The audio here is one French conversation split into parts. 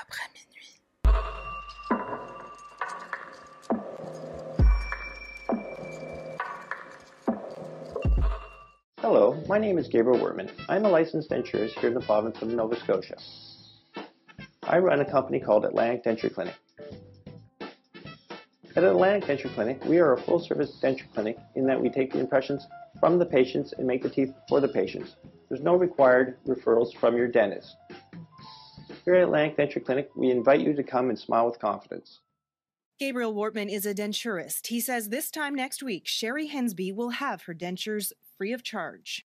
après minuit. Hello, my name is Gabriel Werman. I'm a licensed denturist here in the province of Nova Scotia. I run a company called Atlantic Denture Clinic. At Atlantic Denture Clinic, we are a full service denture clinic in that we take the impressions from the patients and make the teeth for the patients. There's no required referrals from your dentist. Here at Atlantic Denture Clinic, we invite you to come and smile with confidence. Gabriel Wortman is a denturist. He says this time next week, Sherry Hensby will have her dentures free of charge.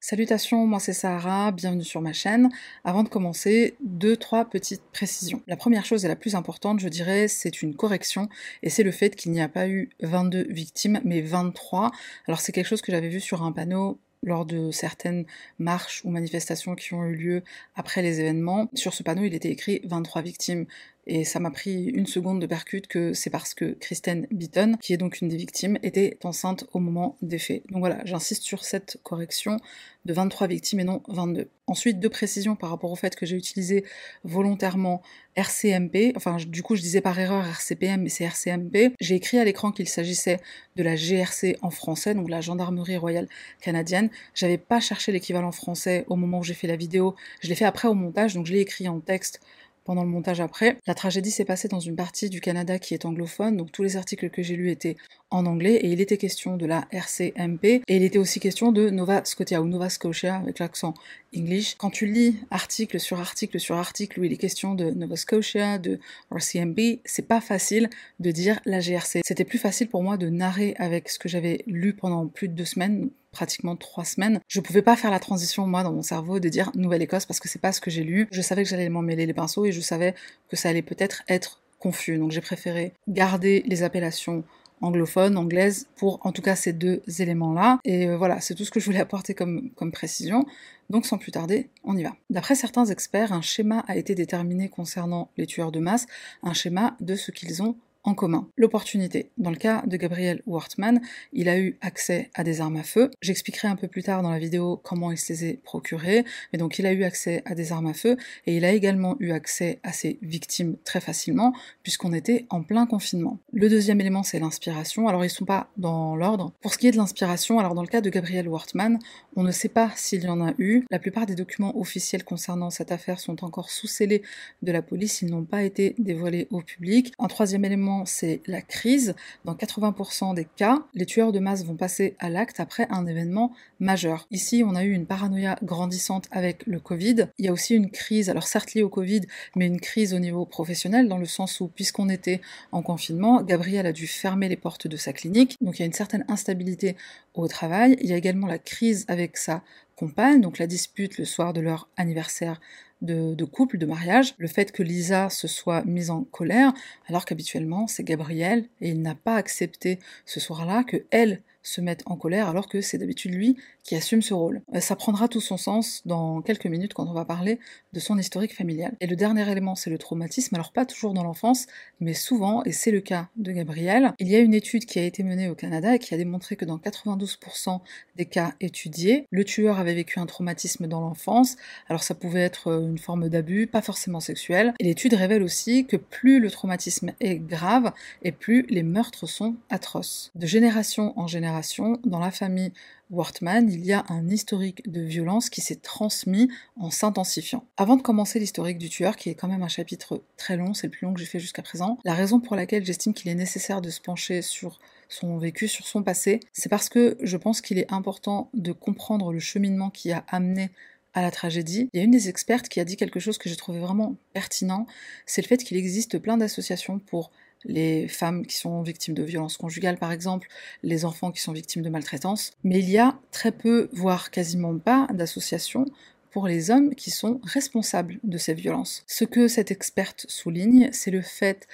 Salutations, moi c'est Sahara, bienvenue sur ma chaîne. Avant de commencer, deux, trois petites précisions. La première chose et la plus importante, je dirais, c'est une correction, et c'est le fait qu'il n'y a pas eu 22 victimes, mais 23. Alors c'est quelque chose que j'avais vu sur un panneau lors de certaines marches ou manifestations qui ont eu lieu après les événements. Sur ce panneau, il était écrit 23 victimes. Et ça m'a pris une seconde de percute que c'est parce que Kristen Beaton, qui est donc une des victimes, était enceinte au moment des faits. Donc voilà, j'insiste sur cette correction de 23 victimes et non 22. Ensuite, deux précisions par rapport au fait que j'ai utilisé volontairement RCMP, enfin du coup je disais par erreur RCPM mais c'est RCMP. J'ai écrit à l'écran qu'il s'agissait de la GRC en français, donc la Gendarmerie Royale Canadienne. J'avais pas cherché l'équivalent français au moment où j'ai fait la vidéo, je l'ai fait après au montage, donc je l'ai écrit en texte pendant le montage après. La tragédie s'est passée dans une partie du Canada qui est anglophone, donc tous les articles que j'ai lus étaient en anglais, et il était question de la RCMP, et il était aussi question de Nova Scotia ou Nova Scotia avec l'accent English. Quand tu lis article sur article sur article où il est question de Nova Scotia, de RCMP, c'est pas facile de dire la GRC. C'était plus facile pour moi de narrer avec ce que j'avais lu pendant plus de deux semaines, pratiquement trois semaines. Je pouvais pas faire la transition, moi, dans mon cerveau, de dire Nouvelle-Écosse parce que c'est pas ce que j'ai lu. Je savais que j'allais m'en mêler les pinceaux et je savais que ça allait peut-être être confus. Donc j'ai préféré garder les appellations anglophones, anglaises, pour en tout cas ces deux éléments-là. Et euh, voilà, c'est tout ce que je voulais apporter comme précision. Donc sans plus tarder, on y va. D'après certains experts, un schéma a été déterminé concernant les tueurs de masse, un schéma de ce qu'ils ont commun. L'opportunité. Dans le cas de Gabriel Wortman, il a eu accès à des armes à feu. J'expliquerai un peu plus tard dans la vidéo comment il se les a procurées, mais donc il a eu accès à des armes à feu et il a également eu accès à ses victimes très facilement puisqu'on était en plein confinement. Le deuxième élément, c'est l'inspiration. Alors ils sont pas dans l'ordre. Pour ce qui est de l'inspiration, alors dans le cas de Gabriel Wortman, on ne sait pas s'il y en a eu. La plupart des documents officiels concernant cette affaire sont encore sous scellés de la police, ils n'ont pas été dévoilés au public. Un troisième élément c'est la crise. Dans 80% des cas, les tueurs de masse vont passer à l'acte après un événement majeur. Ici, on a eu une paranoïa grandissante avec le Covid. Il y a aussi une crise, alors certes liée au Covid, mais une crise au niveau professionnel, dans le sens où, puisqu'on était en confinement, Gabriel a dû fermer les portes de sa clinique. Donc il y a une certaine instabilité au travail. Il y a également la crise avec sa compagne, donc la dispute le soir de leur anniversaire de, couple, de mariage, le fait que Lisa se soit mise en colère, alors qu'habituellement c'est Gabriel, et il n'a pas accepté ce soir-là que elle se mette en colère alors que c'est d'habitude lui qui assume ce rôle. Euh, ça prendra tout son sens dans quelques minutes quand on va parler de son historique familial. Et le dernier élément, c'est le traumatisme, alors pas toujours dans l'enfance, mais souvent, et c'est le cas de Gabriel. Il y a une étude qui a été menée au Canada et qui a démontré que dans 92% des cas étudiés, le tueur avait vécu un traumatisme dans l'enfance. Alors ça pouvait être euh, une forme d'abus, pas forcément sexuel. Et l'étude révèle aussi que plus le traumatisme est grave et plus les meurtres sont atroces. De génération en génération, dans la famille Wortman, il y a un historique de violence qui s'est transmis en s'intensifiant. Avant de commencer l'historique du tueur, qui est quand même un chapitre très long, c'est le plus long que j'ai fait jusqu'à présent, la raison pour laquelle j'estime qu'il est nécessaire de se pencher sur son vécu, sur son passé, c'est parce que je pense qu'il est important de comprendre le cheminement qui a amené à la tragédie. Il y a une des expertes qui a dit quelque chose que j'ai trouvé vraiment pertinent, c'est le fait qu'il existe plein d'associations pour les femmes qui sont victimes de violences conjugales par exemple, les enfants qui sont victimes de maltraitance, mais il y a très peu, voire quasiment pas, d'associations pour les hommes qui sont responsables de ces violences. Ce que cette experte souligne, c'est le fait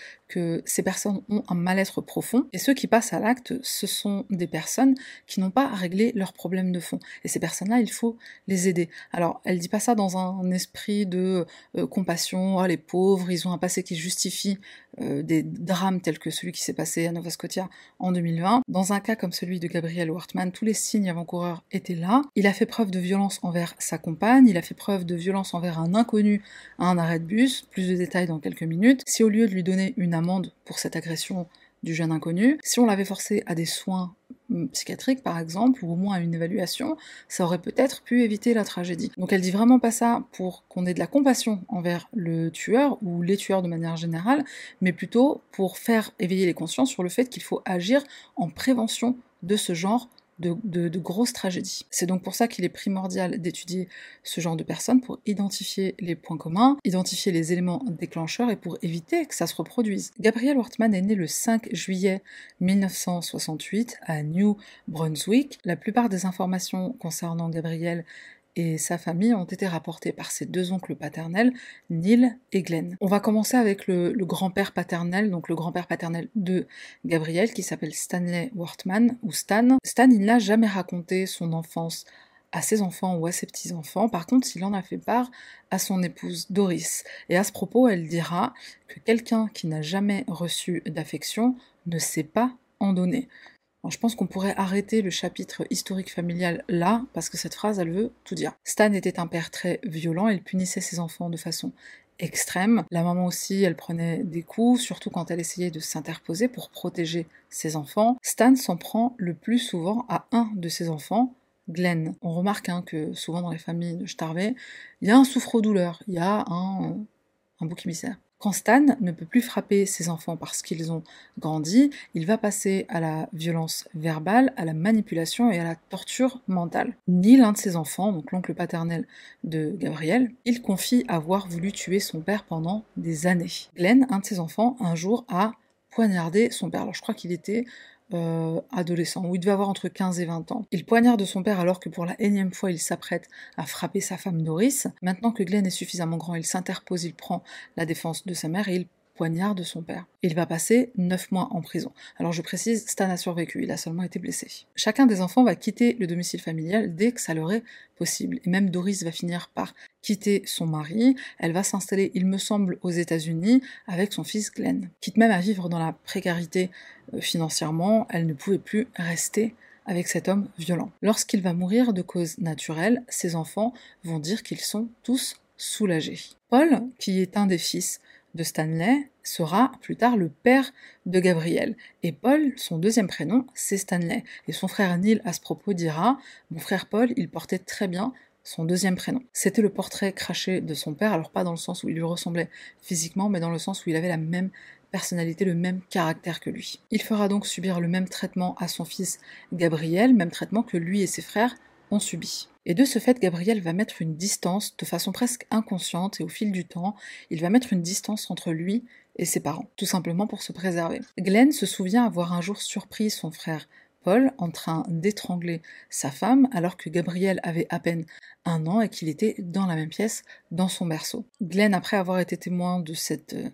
ces personnes ont un mal-être profond, et ceux qui passent à l'acte, ce sont des personnes qui n'ont pas réglé leurs problèmes de fond. Et ces personnes-là, il faut les aider. Alors, elle dit pas ça dans un esprit de euh, compassion, oh, les pauvres, ils ont un passé qui justifie euh, des drames tels que celui qui s'est passé à Nova Scotia en 2020. Dans un cas comme celui de Gabriel Wortman, tous les signes avant-coureurs étaient là. Il a fait preuve de violence envers sa compagne, il a fait preuve de violence envers un inconnu à un arrêt de bus, plus de détails dans quelques minutes. Si au lieu de lui donner une pour cette agression du jeune inconnu, si on l'avait forcé à des soins mm, psychiatriques par exemple, ou au moins à une évaluation, ça aurait peut-être pu éviter la tragédie. Donc elle dit vraiment pas ça pour qu'on ait de la compassion envers le tueur ou les tueurs de manière générale, mais plutôt pour faire éveiller les consciences sur le fait qu'il faut agir en prévention de ce genre de, grosses tragédies. C'est donc pour ça qu'il est primordial d'étudier ce genre de personnes pour identifier les points communs, identifier les éléments déclencheurs et pour éviter que ça se reproduise. Gabriel Wortman est né le 5 juillet 1968 à New Brunswick. La plupart des informations concernant Gabriel et sa famille ont été rapportés par ses deux oncles paternels, Neil et Glenn. On va commencer avec le, grand-père paternel, donc le grand-père paternel de Gabriel, qui s'appelle Stanley Wortman, ou Stan. Stan, il n'a jamais raconté son enfance à ses enfants ou à ses petits-enfants. Par contre, il en a fait part à son épouse Doris. Et à ce propos, elle dira que quelqu'un qui n'a jamais reçu d'affection ne sait pas en donner je pense qu'on pourrait arrêter le chapitre historique familial là, parce que cette phrase, elle veut tout dire. Stan était un père très violent, il punissait ses enfants de façon extrême. La maman aussi, elle prenait des coups, surtout quand elle essayait de s'interposer pour protéger ses enfants. Stan s'en prend le plus souvent à un de ses enfants, Glenn. On remarque hein, que souvent dans les familles de Starvé, il y a un souffre-douleur, il y a un, un bouc émissaire. Quand Stan ne peut plus frapper ses enfants parce qu'ils ont grandi, il va passer à la violence verbale, à la manipulation et à la torture mentale. Ni l'un de ses enfants, donc l'oncle paternel de Gabriel, il confie avoir voulu tuer son père pendant des années. Glenn, un de ses enfants, un jour a poignardé son père. Alors je crois qu'il était euh, adolescent, où il devait avoir entre 15 et 20 ans. Il poignarde son père alors que pour la énième fois il s'apprête à frapper sa femme Doris. Maintenant que Glenn est suffisamment grand, il s'interpose, il prend la défense de sa mère et il poignard de son père. Il va passer 9 mois en prison. Alors je précise, Stan a survécu, il a seulement été blessé. Chacun des enfants va quitter le domicile familial dès que ça leur est possible. Et même Doris va finir par quitter son mari. Elle va s'installer, il me semble, aux États-Unis avec son fils Glenn. Quitte même à vivre dans la précarité euh, financièrement, elle ne pouvait plus rester avec cet homme violent. Lorsqu'il va mourir de cause naturelle, ses enfants vont dire qu'ils sont tous soulagés. Paul, qui est un des fils de Stanley sera plus tard le père de Gabriel. Et Paul, son deuxième prénom, c'est Stanley. Et son frère Neil, à ce propos, dira Mon frère Paul, il portait très bien son deuxième prénom. C'était le portrait craché de son père, alors pas dans le sens où il lui ressemblait physiquement, mais dans le sens où il avait la même personnalité, le même caractère que lui. Il fera donc subir le même traitement à son fils Gabriel, même traitement que lui et ses frères ont subi. Et de ce fait, Gabriel va mettre une distance de façon presque inconsciente et au fil du temps, il va mettre une distance entre lui et ses parents, tout simplement pour se préserver. Glenn se souvient avoir un jour surpris son frère Paul en train d'étrangler sa femme alors que Gabriel avait à peine un an et qu'il était dans la même pièce dans son berceau. Glenn, après avoir été témoin de cette euh,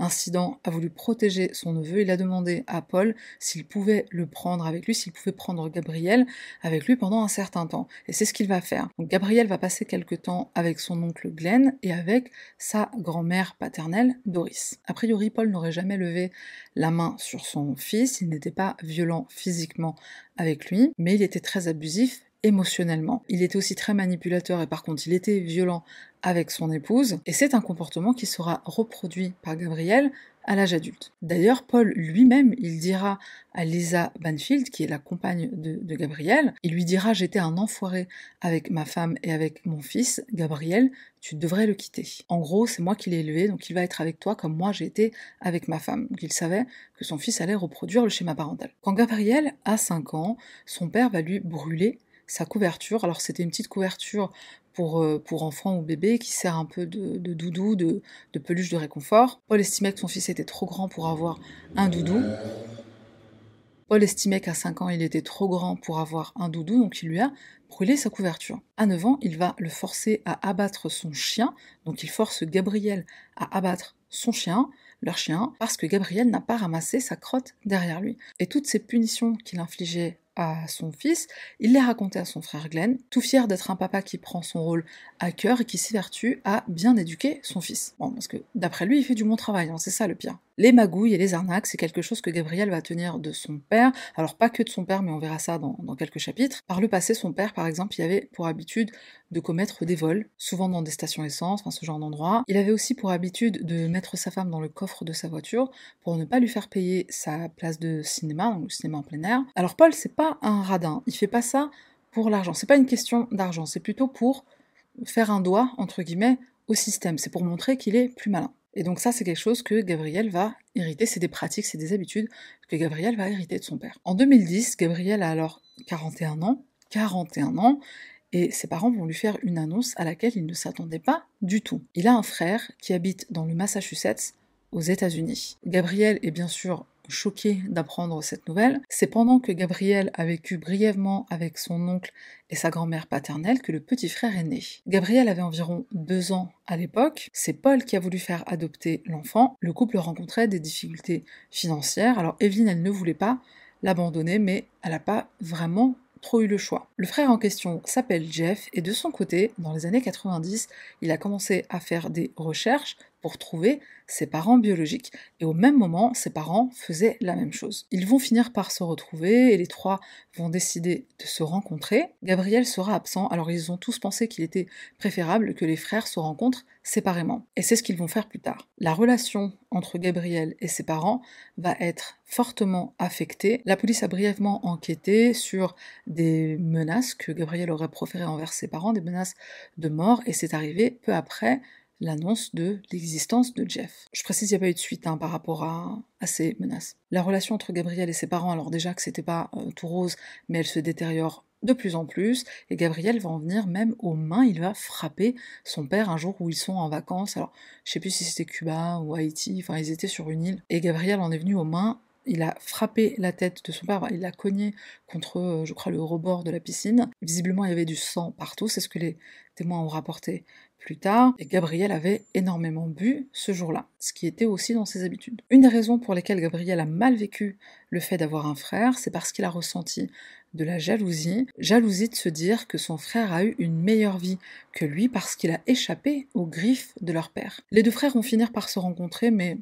incident a voulu protéger son neveu. Il a demandé à Paul s'il pouvait le prendre avec lui, s'il pouvait prendre Gabriel avec lui pendant un certain temps. Et c'est ce qu'il va faire. Gabriel va passer quelque temps avec son oncle Glenn et avec sa grand-mère paternelle Doris. A priori, Paul n'aurait jamais levé la main sur son fils, il n'était pas violent physiquement avec lui, mais il était très abusif émotionnellement. Il était aussi très manipulateur et par contre il était violent avec son épouse, et c'est un comportement qui sera reproduit par Gabriel à l'âge adulte. D'ailleurs, Paul lui-même, il dira à Lisa Banfield, qui est la compagne de, Gabriel, il lui dira J'étais un enfoiré avec ma femme et avec mon fils, Gabriel, tu devrais le quitter. En gros, c'est moi qui l'ai élevé, donc il va être avec toi comme moi j'ai été avec ma femme. Donc il savait que son fils allait reproduire le schéma parental. Quand Gabriel a 5 ans, son père va lui brûler sa couverture. Alors c'était une petite couverture pour, euh, pour enfants ou bébés qui sert un peu de, doudou, de, de, peluche de réconfort. Paul estimait que son fils était trop grand pour avoir un doudou. Paul estimait qu'à 5 ans, il était trop grand pour avoir un doudou, donc il lui a brûlé sa couverture. À 9 ans, il va le forcer à abattre son chien, donc il force Gabriel à abattre son chien, leur chien, parce que Gabriel n'a pas ramassé sa crotte derrière lui. Et toutes ces punitions qu'il infligeait à son fils, il les racontait à son frère Glenn, tout fier d'être un papa qui prend son rôle à cœur et qui s'évertue à bien éduquer son fils. Bon, parce que d'après lui, il fait du bon travail, hein, c'est ça le pire. Les magouilles et les arnaques, c'est quelque chose que Gabriel va tenir de son père, alors pas que de son père, mais on verra ça dans, quelques chapitres. Par le passé, son père, par exemple, il avait pour habitude de commettre des vols, souvent dans des stations essence, enfin ce genre d'endroit. Il avait aussi pour habitude de mettre sa femme dans le coffre de sa voiture pour ne pas lui faire payer sa place de cinéma, donc le cinéma en plein air. Alors Paul, c'est pas un radin, il fait pas ça pour l'argent, c'est pas une question d'argent, c'est plutôt pour faire un doigt, entre guillemets, au système, c'est pour montrer qu'il est plus malin. Et donc ça, c'est quelque chose que Gabriel va hériter, c'est des pratiques, c'est des habitudes que Gabriel va hériter de son père. En 2010, Gabriel a alors 41 ans, 41 ans, et ses parents vont lui faire une annonce à laquelle il ne s'attendait pas du tout. Il a un frère qui habite dans le Massachusetts, aux États-Unis. Gabriel est bien sûr choqué d'apprendre cette nouvelle. C'est pendant que Gabriel a vécu brièvement avec son oncle et sa grand-mère paternelle que le petit frère est né. Gabriel avait environ deux ans à l'époque. C'est Paul qui a voulu faire adopter l'enfant. Le couple rencontrait des difficultés financières. Alors Evelyne, elle ne voulait pas l'abandonner, mais elle n'a pas vraiment trop eu le choix. Le frère en question s'appelle Jeff et de son côté, dans les années 90, il a commencé à faire des recherches pour trouver ses parents biologiques. Et au même moment, ses parents faisaient la même chose. Ils vont finir par se retrouver et les trois vont décider de se rencontrer. Gabriel sera absent, alors ils ont tous pensé qu'il était préférable que les frères se rencontrent séparément. Et c'est ce qu'ils vont faire plus tard. La relation entre Gabriel et ses parents va être fortement affectée. La police a brièvement enquêté sur des menaces que Gabriel aurait proférées envers ses parents, des menaces de mort, et c'est arrivé peu après l'annonce de l'existence de Jeff. Je précise, il n'y a pas eu de suite hein, par rapport à, ces menaces. La relation entre Gabriel et ses parents, alors déjà que c'était pas euh, tout rose, mais elle se détériore de plus en plus, et Gabriel va en venir même aux mains, il va frapper son père un jour où ils sont en vacances, alors je sais plus si c'était Cuba ou Haïti, enfin ils étaient sur une île, et Gabriel en est venu aux mains il a frappé la tête de son père, il l'a cogné contre, euh, je crois, le rebord de la piscine. Visiblement, il y avait du sang partout, c'est ce que les témoins ont rapporté plus tard, et Gabriel avait énormément bu ce jour-là, ce qui était aussi dans ses habitudes. Une des raisons pour lesquelles Gabriel a mal vécu le fait d'avoir un frère, c'est parce qu'il a ressenti de la jalousie, jalousie de se dire que son frère a eu une meilleure vie que lui parce qu'il a échappé aux griffes de leur père. Les deux frères vont finir par se rencontrer, mais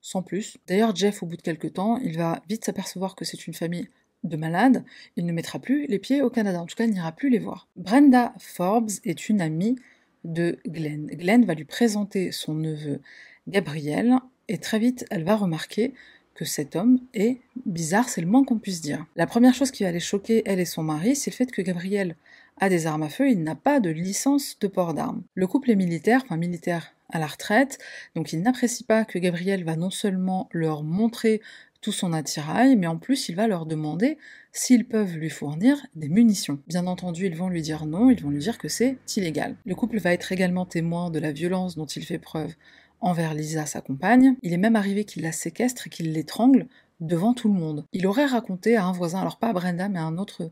sans plus. D'ailleurs, Jeff, au bout de quelques temps, il va vite s'apercevoir que c'est une famille de malades, il ne mettra plus les pieds au Canada, en tout cas il n'ira plus les voir. Brenda Forbes est une amie de Glenn. Glenn va lui présenter son neveu Gabriel et très vite elle va remarquer que cet homme est bizarre, c'est le moins qu'on puisse dire. La première chose qui va les choquer, elle et son mari, c'est le fait que Gabriel a des armes à feu, il n'a pas de licence de port d'armes. Le couple est militaire, enfin militaire à la retraite, donc il n'apprécie pas que Gabriel va non seulement leur montrer tout son attirail, mais en plus il va leur demander s'ils peuvent lui fournir des munitions. Bien entendu, ils vont lui dire non, ils vont lui dire que c'est illégal. Le couple va être également témoin de la violence dont il fait preuve envers Lisa, sa compagne. Il est même arrivé qu'il la séquestre et qu'il l'étrangle devant tout le monde. Il aurait raconté à un voisin, alors pas à Brenda, mais à un autre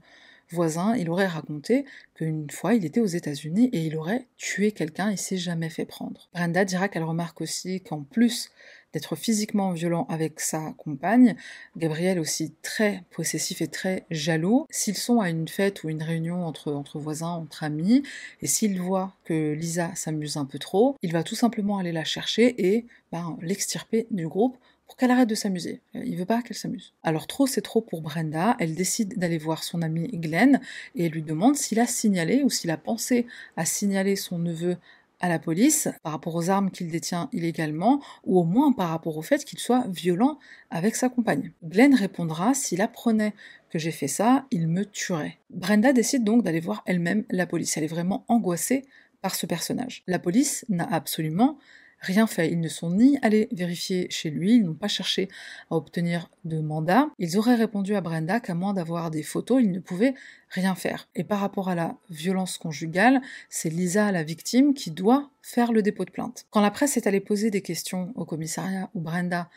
voisin, il aurait raconté qu'une fois il était aux États-Unis et il aurait tué quelqu'un, il s'est jamais fait prendre. Brenda dira qu'elle remarque aussi qu'en plus d'être physiquement violent avec sa compagne, Gabriel aussi très possessif et très jaloux. S'ils sont à une fête ou une réunion entre, entre voisins, entre amis, et s'il voit que Lisa s'amuse un peu trop, il va tout simplement aller la chercher et ben, l'extirper du groupe pour qu'elle arrête de s'amuser. Il veut pas qu'elle s'amuse. Alors trop c'est trop pour Brenda, elle décide d'aller voir son ami Glenn et lui demande s'il a signalé ou s'il a pensé à signaler son neveu à la police par rapport aux armes qu'il détient illégalement ou au moins par rapport au fait qu'il soit violent avec sa compagne. Glenn répondra s'il apprenait que j'ai fait ça, il me tuerait. Brenda décide donc d'aller voir elle-même la police. Elle est vraiment angoissée par ce personnage. La police n'a absolument rien fait. Ils ne sont ni allés vérifier chez lui, ils n'ont pas cherché à obtenir de mandat. Ils auraient répondu à Brenda qu'à moins d'avoir des photos, ils ne pouvaient rien faire. Et par rapport à la violence conjugale, c'est Lisa, la victime, qui doit faire le dépôt de plainte. Quand la presse est allée poser des questions au commissariat où Brenda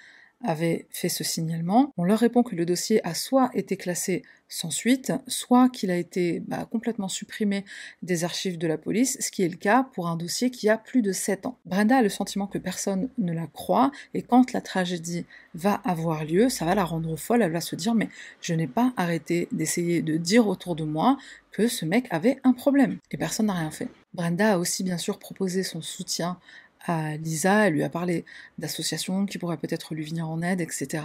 avait fait ce signalement. On leur répond que le dossier a soit été classé sans suite, soit qu'il a été bah, complètement supprimé des archives de la police, ce qui est le cas pour un dossier qui a plus de 7 ans. Brenda a le sentiment que personne ne la croit, et quand la tragédie va avoir lieu, ça va la rendre folle, elle va se dire mais je n'ai pas arrêté d'essayer de dire autour de moi que ce mec avait un problème, et personne n'a rien fait. Brenda a aussi bien sûr proposé son soutien Lisa, elle lui a parlé d'associations qui pourraient peut-être lui venir en aide, etc.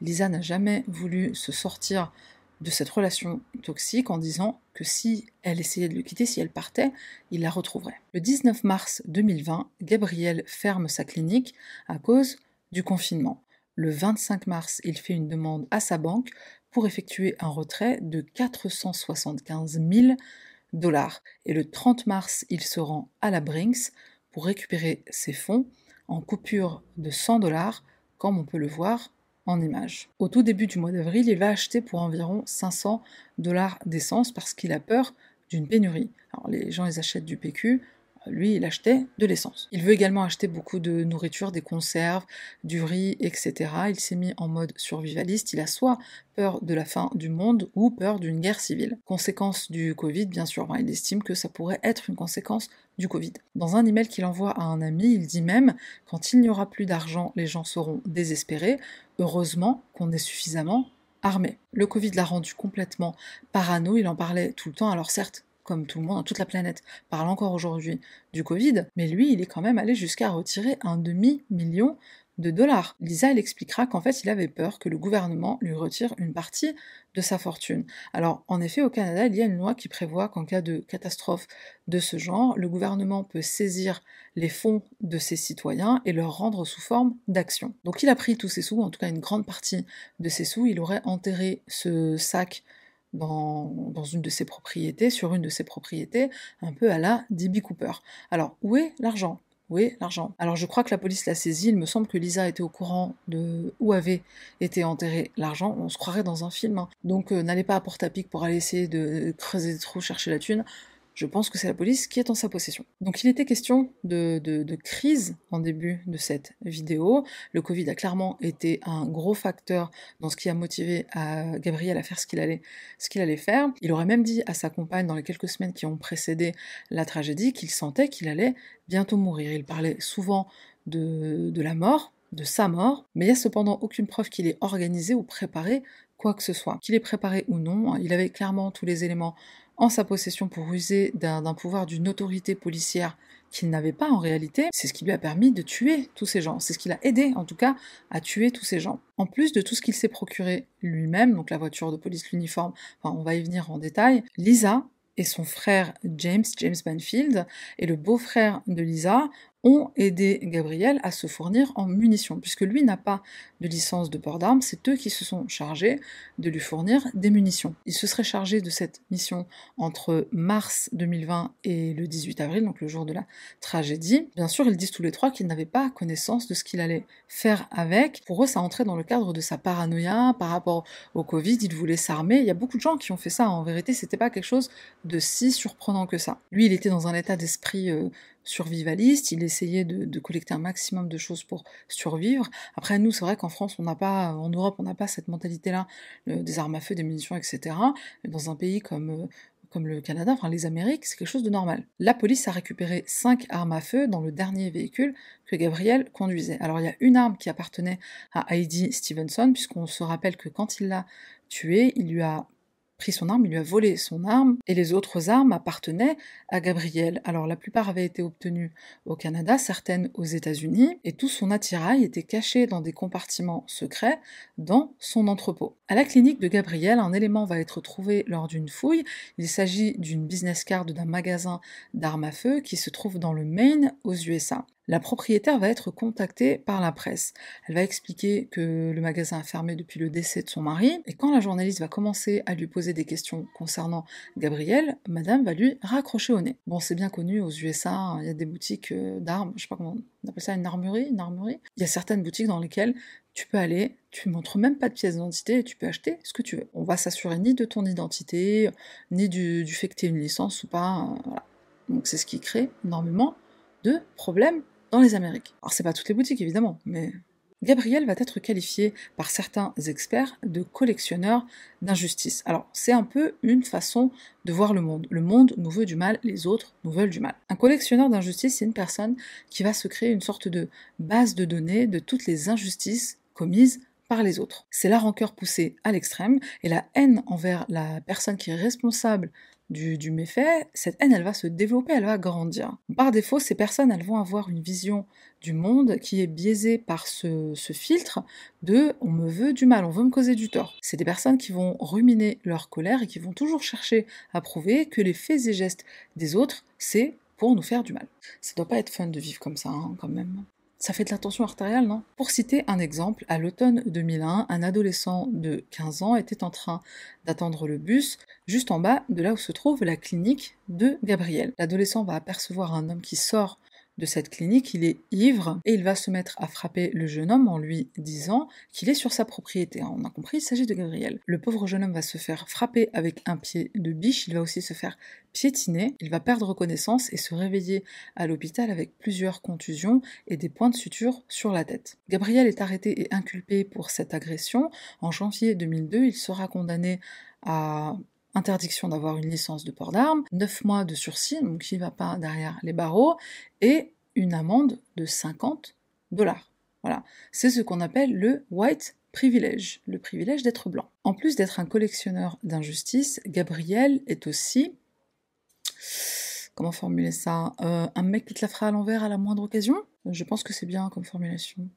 Lisa n'a jamais voulu se sortir de cette relation toxique en disant que si elle essayait de le quitter, si elle partait, il la retrouverait. Le 19 mars 2020, Gabriel ferme sa clinique à cause du confinement. Le 25 mars, il fait une demande à sa banque pour effectuer un retrait de 475 000 dollars. Et le 30 mars, il se rend à la Brinks récupérer ses fonds en coupure de 100 dollars, comme on peut le voir en image. Au tout début du mois d'avril, il va acheter pour environ 500 dollars d'essence parce qu'il a peur d'une pénurie. Alors les gens ils achètent du PQ, lui, il achetait de l'essence. Il veut également acheter beaucoup de nourriture, des conserves, du riz, etc. Il s'est mis en mode survivaliste. Il a soit peur de la fin du monde ou peur d'une guerre civile. Conséquence du Covid, bien sûr. il estime que ça pourrait être une conséquence du Covid. Dans un email qu'il envoie à un ami, il dit même quand il n'y aura plus d'argent, les gens seront désespérés. Heureusement qu'on est suffisamment armé. Le Covid l'a rendu complètement parano, il en parlait tout le temps. Alors certes, comme tout le monde, toute la planète parle encore aujourd'hui du Covid, mais lui, il est quand même allé jusqu'à retirer un demi-million de dollars. Lisa, elle expliquera qu'en fait, il avait peur que le gouvernement lui retire une partie de sa fortune. Alors, en effet, au Canada, il y a une loi qui prévoit qu'en cas de catastrophe de ce genre, le gouvernement peut saisir les fonds de ses citoyens et leur rendre sous forme d'action. Donc, il a pris tous ses sous, en tout cas une grande partie de ses sous, il aurait enterré ce sac dans, une de ses propriétés, sur une de ses propriétés, un peu à la D.B. Cooper. Alors, où est l'argent? Où est l'argent? Alors, je crois que la police l'a saisi. Il me semble que Lisa était au courant de où avait été enterré l'argent. On se croirait dans un film. Hein. Donc, euh, n'allez pas à Porte-à-Pic pour aller essayer de creuser des trous, chercher la thune je pense que c'est la police qui est en sa possession. Donc il était question de, crise en début de cette vidéo. Le Covid a clairement été un gros facteur dans ce qui a motivé Gabriel à faire ce qu'il allait, allait faire. Il aurait même dit à sa compagne dans les quelques semaines qui ont précédé la tragédie qu'il sentait qu'il allait bientôt mourir. Il parlait souvent de, de la mort, de sa mort, mais il n'y a cependant aucune preuve qu'il ait organisé ou préparé quoi que ce soit. Qu'il ait préparé ou non, il avait clairement tous les éléments en sa possession pour user d'un pouvoir d'une autorité policière qu'il n'avait pas en réalité, c'est ce qui lui a permis de tuer tous ces gens. C'est ce qui l'a aidé, en tout cas, à tuer tous ces gens. En plus de tout ce qu'il s'est procuré lui-même, donc la voiture de police, l'uniforme, enfin, on va y venir en détail, Lisa et son frère James, James Banfield, et le beau-frère de Lisa ont aidé Gabriel à se fournir en munitions, puisque lui n'a pas de licence de port d'armes, c'est eux qui se sont chargés de lui fournir des munitions. Il se serait chargé de cette mission entre mars 2020 et le 18 avril, donc le jour de la tragédie. Bien sûr, ils disent tous les trois qu'ils n'avaient pas connaissance de ce qu'il allait faire avec. Pour eux, ça entrait dans le cadre de sa paranoïa par rapport au Covid, il voulait s'armer. Il y a beaucoup de gens qui ont fait ça, en vérité, c'était pas quelque chose de si surprenant que ça. Lui, il était dans un état d'esprit euh, survivaliste, il essayait de, collecter un maximum de choses pour survivre. Après, nous, c'est vrai qu'en France, on n'a pas, en Europe, on n'a pas cette mentalité-là, des armes à feu, des munitions, etc. Dans un pays comme, euh, comme le Canada, enfin les Amériques, c'est quelque chose de normal. La police a récupéré cinq armes à feu dans le dernier véhicule que Gabriel conduisait. Alors il y a une arme qui appartenait à Heidi Stevenson, puisqu'on se rappelle que quand il l'a tué, il lui a pris son arme, il lui a volé son arme, et les autres armes appartenaient à Gabriel. Alors la plupart avaient été obtenues au Canada, certaines aux États-Unis, et tout son attirail était caché dans des compartiments secrets dans son entrepôt. À la clinique de Gabriel, un élément va être trouvé lors d'une fouille. Il s'agit d'une business card d'un magasin d'armes à feu qui se trouve dans le Maine aux USA la propriétaire va être contactée par la presse. Elle va expliquer que le magasin a fermé depuis le décès de son mari, et quand la journaliste va commencer à lui poser des questions concernant Gabriel, madame va lui raccrocher au nez. Bon, c'est bien connu aux USA, il y a des boutiques euh, d'armes, je sais pas comment on appelle ça, une armurerie, une armurerie. Il y a certaines boutiques dans lesquelles tu peux aller, tu montres même pas de pièce d'identité et tu peux acheter ce que tu veux. On va s'assurer ni de ton identité, ni du, fait que tu aies une licence ou pas. Euh. Donc c'est ce qui crée énormément de problèmes dans les Amériques. Alors c'est pas toutes les boutiques évidemment, mais Gabriel va être qualifié par certains experts de collectionneur d'injustice. Alors, c'est un peu une façon de voir le monde. Le monde nous veut du mal, les autres nous veulent du mal. Un collectionneur d'injustice, c'est une personne qui va se créer une sorte de base de données de toutes les injustices commises par les autres. C'est la rancœur poussée à l'extrême et la haine envers la personne qui est responsable du, méfait, cette haine, elle va se développer, elle va grandir. Par défaut, ces personnes, elles vont avoir une vision du monde qui est biaisée par ce, filtre de on me veut du mal, on veut me causer du tort. C'est des personnes qui vont ruminer leur colère et qui vont toujours chercher à prouver que les faits et gestes des autres, c'est pour nous faire du mal. Ça doit pas être fun de vivre comme ça, hein, quand même. Ça fait de la tension artérielle, non? Pour citer un exemple, à l'automne 2001, un adolescent de 15 ans était en train d'attendre le bus juste en bas de là où se trouve la clinique de Gabriel. L'adolescent va apercevoir un homme qui sort de cette clinique, il est ivre et il va se mettre à frapper le jeune homme en lui disant qu'il est sur sa propriété. On a compris, il s'agit de Gabriel. Le pauvre jeune homme va se faire frapper avec un pied de biche, il va aussi se faire piétiner, il va perdre connaissance et se réveiller à l'hôpital avec plusieurs contusions et des points de suture sur la tête. Gabriel est arrêté et inculpé pour cette agression. En janvier 2002, il sera condamné à interdiction d'avoir une licence de port d'armes, 9 mois de sursis, donc il ne va pas derrière les barreaux, et une amende de 50 dollars. Voilà, c'est ce qu'on appelle le white privilege, le privilège d'être blanc. En plus d'être un collectionneur d'injustice, Gabriel est aussi comment formuler ça euh, Un mec qui te la fera à l'envers à la moindre occasion? Je pense que c'est bien comme formulation.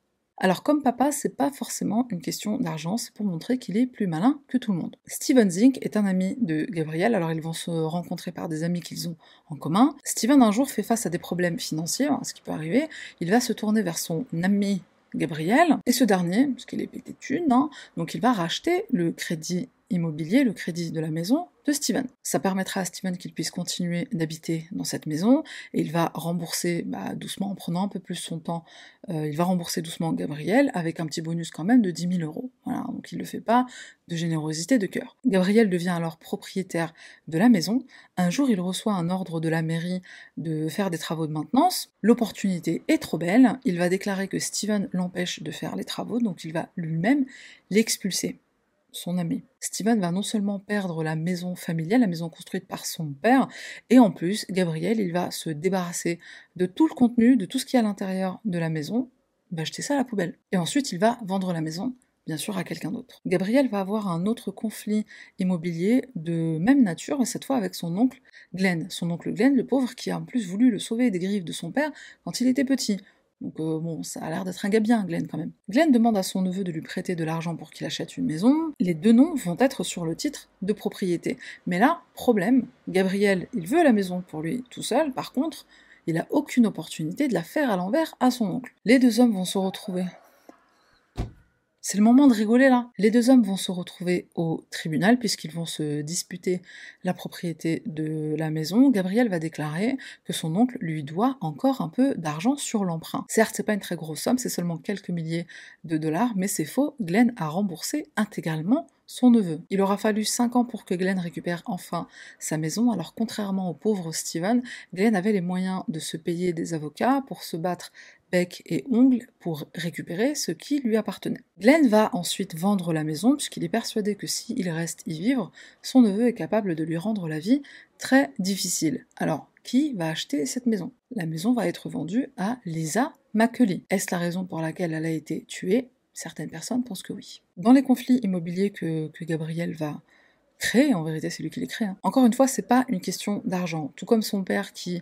Alors comme papa, c'est pas forcément une question d'argent, c'est pour montrer qu'il est plus malin que tout le monde. Steven Zink est un ami de Gabriel, alors ils vont se rencontrer par des amis qu'ils ont en commun. Steven un jour fait face à des problèmes financiers, hein, ce qui peut arriver, il va se tourner vers son ami Gabriel, et ce dernier, parce qu'il est pété de hein, donc il va racheter le crédit immobilier, le crédit de la maison de Steven. Ça permettra à Steven qu'il puisse continuer d'habiter dans cette maison et il va rembourser bah, doucement en prenant un peu plus son temps. Euh, il va rembourser doucement Gabriel avec un petit bonus quand même de 10 000 euros. Voilà, donc il ne le fait pas de générosité de cœur. Gabriel devient alors propriétaire de la maison. Un jour, il reçoit un ordre de la mairie de faire des travaux de maintenance. L'opportunité est trop belle. Il va déclarer que Steven l'empêche de faire les travaux, donc il va lui-même l'expulser son ami. Steven va non seulement perdre la maison familiale, la maison construite par son père, et en plus, Gabriel, il va se débarrasser de tout le contenu, de tout ce qui est à l'intérieur de la maison, va jeter ça à la poubelle. Et ensuite, il va vendre la maison, bien sûr, à quelqu'un d'autre. Gabriel va avoir un autre conflit immobilier de même nature, et cette fois avec son oncle Glenn. Son oncle Glenn, le pauvre, qui a en plus voulu le sauver des griffes de son père quand il était petit. Donc euh, bon, ça a l'air d'être un gars bien, Glenn, quand même. Glenn demande à son neveu de lui prêter de l'argent pour qu'il achète une maison. Les deux noms vont être sur le titre de propriété. Mais là, problème, Gabriel, il veut la maison pour lui tout seul, par contre, il a aucune opportunité de la faire à l'envers à son oncle. Les deux hommes vont se retrouver c'est le moment de rigoler là. Les deux hommes vont se retrouver au tribunal puisqu'ils vont se disputer la propriété de la maison. Gabriel va déclarer que son oncle lui doit encore un peu d'argent sur l'emprunt. Certes, c'est pas une très grosse somme, c'est seulement quelques milliers de dollars, mais c'est faux. Glenn a remboursé intégralement son neveu. Il aura fallu 5 ans pour que Glenn récupère enfin sa maison, alors contrairement au pauvre Steven, Glenn avait les moyens de se payer des avocats pour se battre bec et ongles pour récupérer ce qui lui appartenait. Glenn va ensuite vendre la maison puisqu'il est persuadé que s'il reste y vivre, son neveu est capable de lui rendre la vie très difficile. Alors, qui va acheter cette maison? La maison va être vendue à Lisa McCulley. Est-ce la raison pour laquelle elle a été tuée? Certaines personnes pensent que oui. Dans les conflits immobiliers que, Gabriel va créer, en vérité c'est lui qui les crée, hein. encore une fois, c'est pas une question d'argent. Tout comme son père qui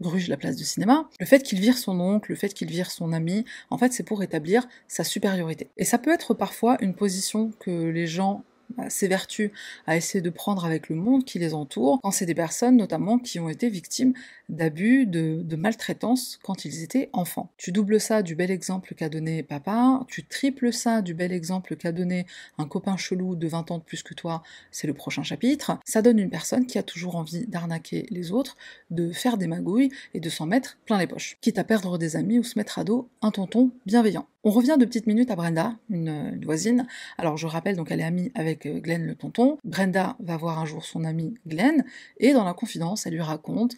gruge la place de cinéma, le fait qu'il vire son oncle, le fait qu'il vire son ami, en fait c'est pour établir sa supériorité. Et ça peut être parfois une position que les gens s'évertuent à essayer de prendre avec le monde qui les entoure, quand c'est des personnes notamment qui ont été victimes d'abus, de, maltraitance quand ils étaient enfants. Tu doubles ça du bel exemple qu'a donné papa, tu triples ça du bel exemple qu'a donné un copain chelou de 20 ans de plus que toi, c'est le prochain chapitre, ça donne une personne qui a toujours envie d'arnaquer les autres, de faire des magouilles et de s'en mettre plein les poches, quitte à perdre des amis ou se mettre à dos un tonton bienveillant. On revient de petites minutes à Brenda, une, voisine. Alors je rappelle, donc elle est amie avec euh, Glenn le tonton. Brenda va voir un jour son ami Glenn et dans la confidence, elle lui raconte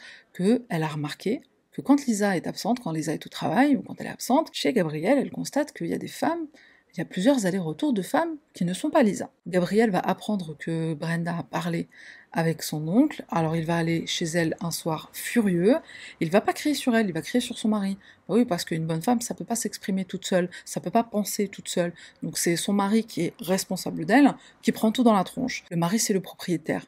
qu'elle a remarqué que quand Lisa est absente, quand Lisa est au travail ou quand elle est absente, chez Gabrielle, elle constate qu'il y a des femmes il y a plusieurs allers-retours de femmes qui ne sont pas Lisa. Gabrielle va apprendre que Brenda a parlé avec son oncle, alors il va aller chez elle un soir furieux, il va pas crier sur elle, il va crier sur son mari. Bah oui, parce qu'une bonne femme, ça peut pas s'exprimer toute seule, ça peut pas penser toute seule. Donc c'est son mari qui est responsable d'elle, qui prend tout dans la tronche. Le mari, c'est le propriétaire.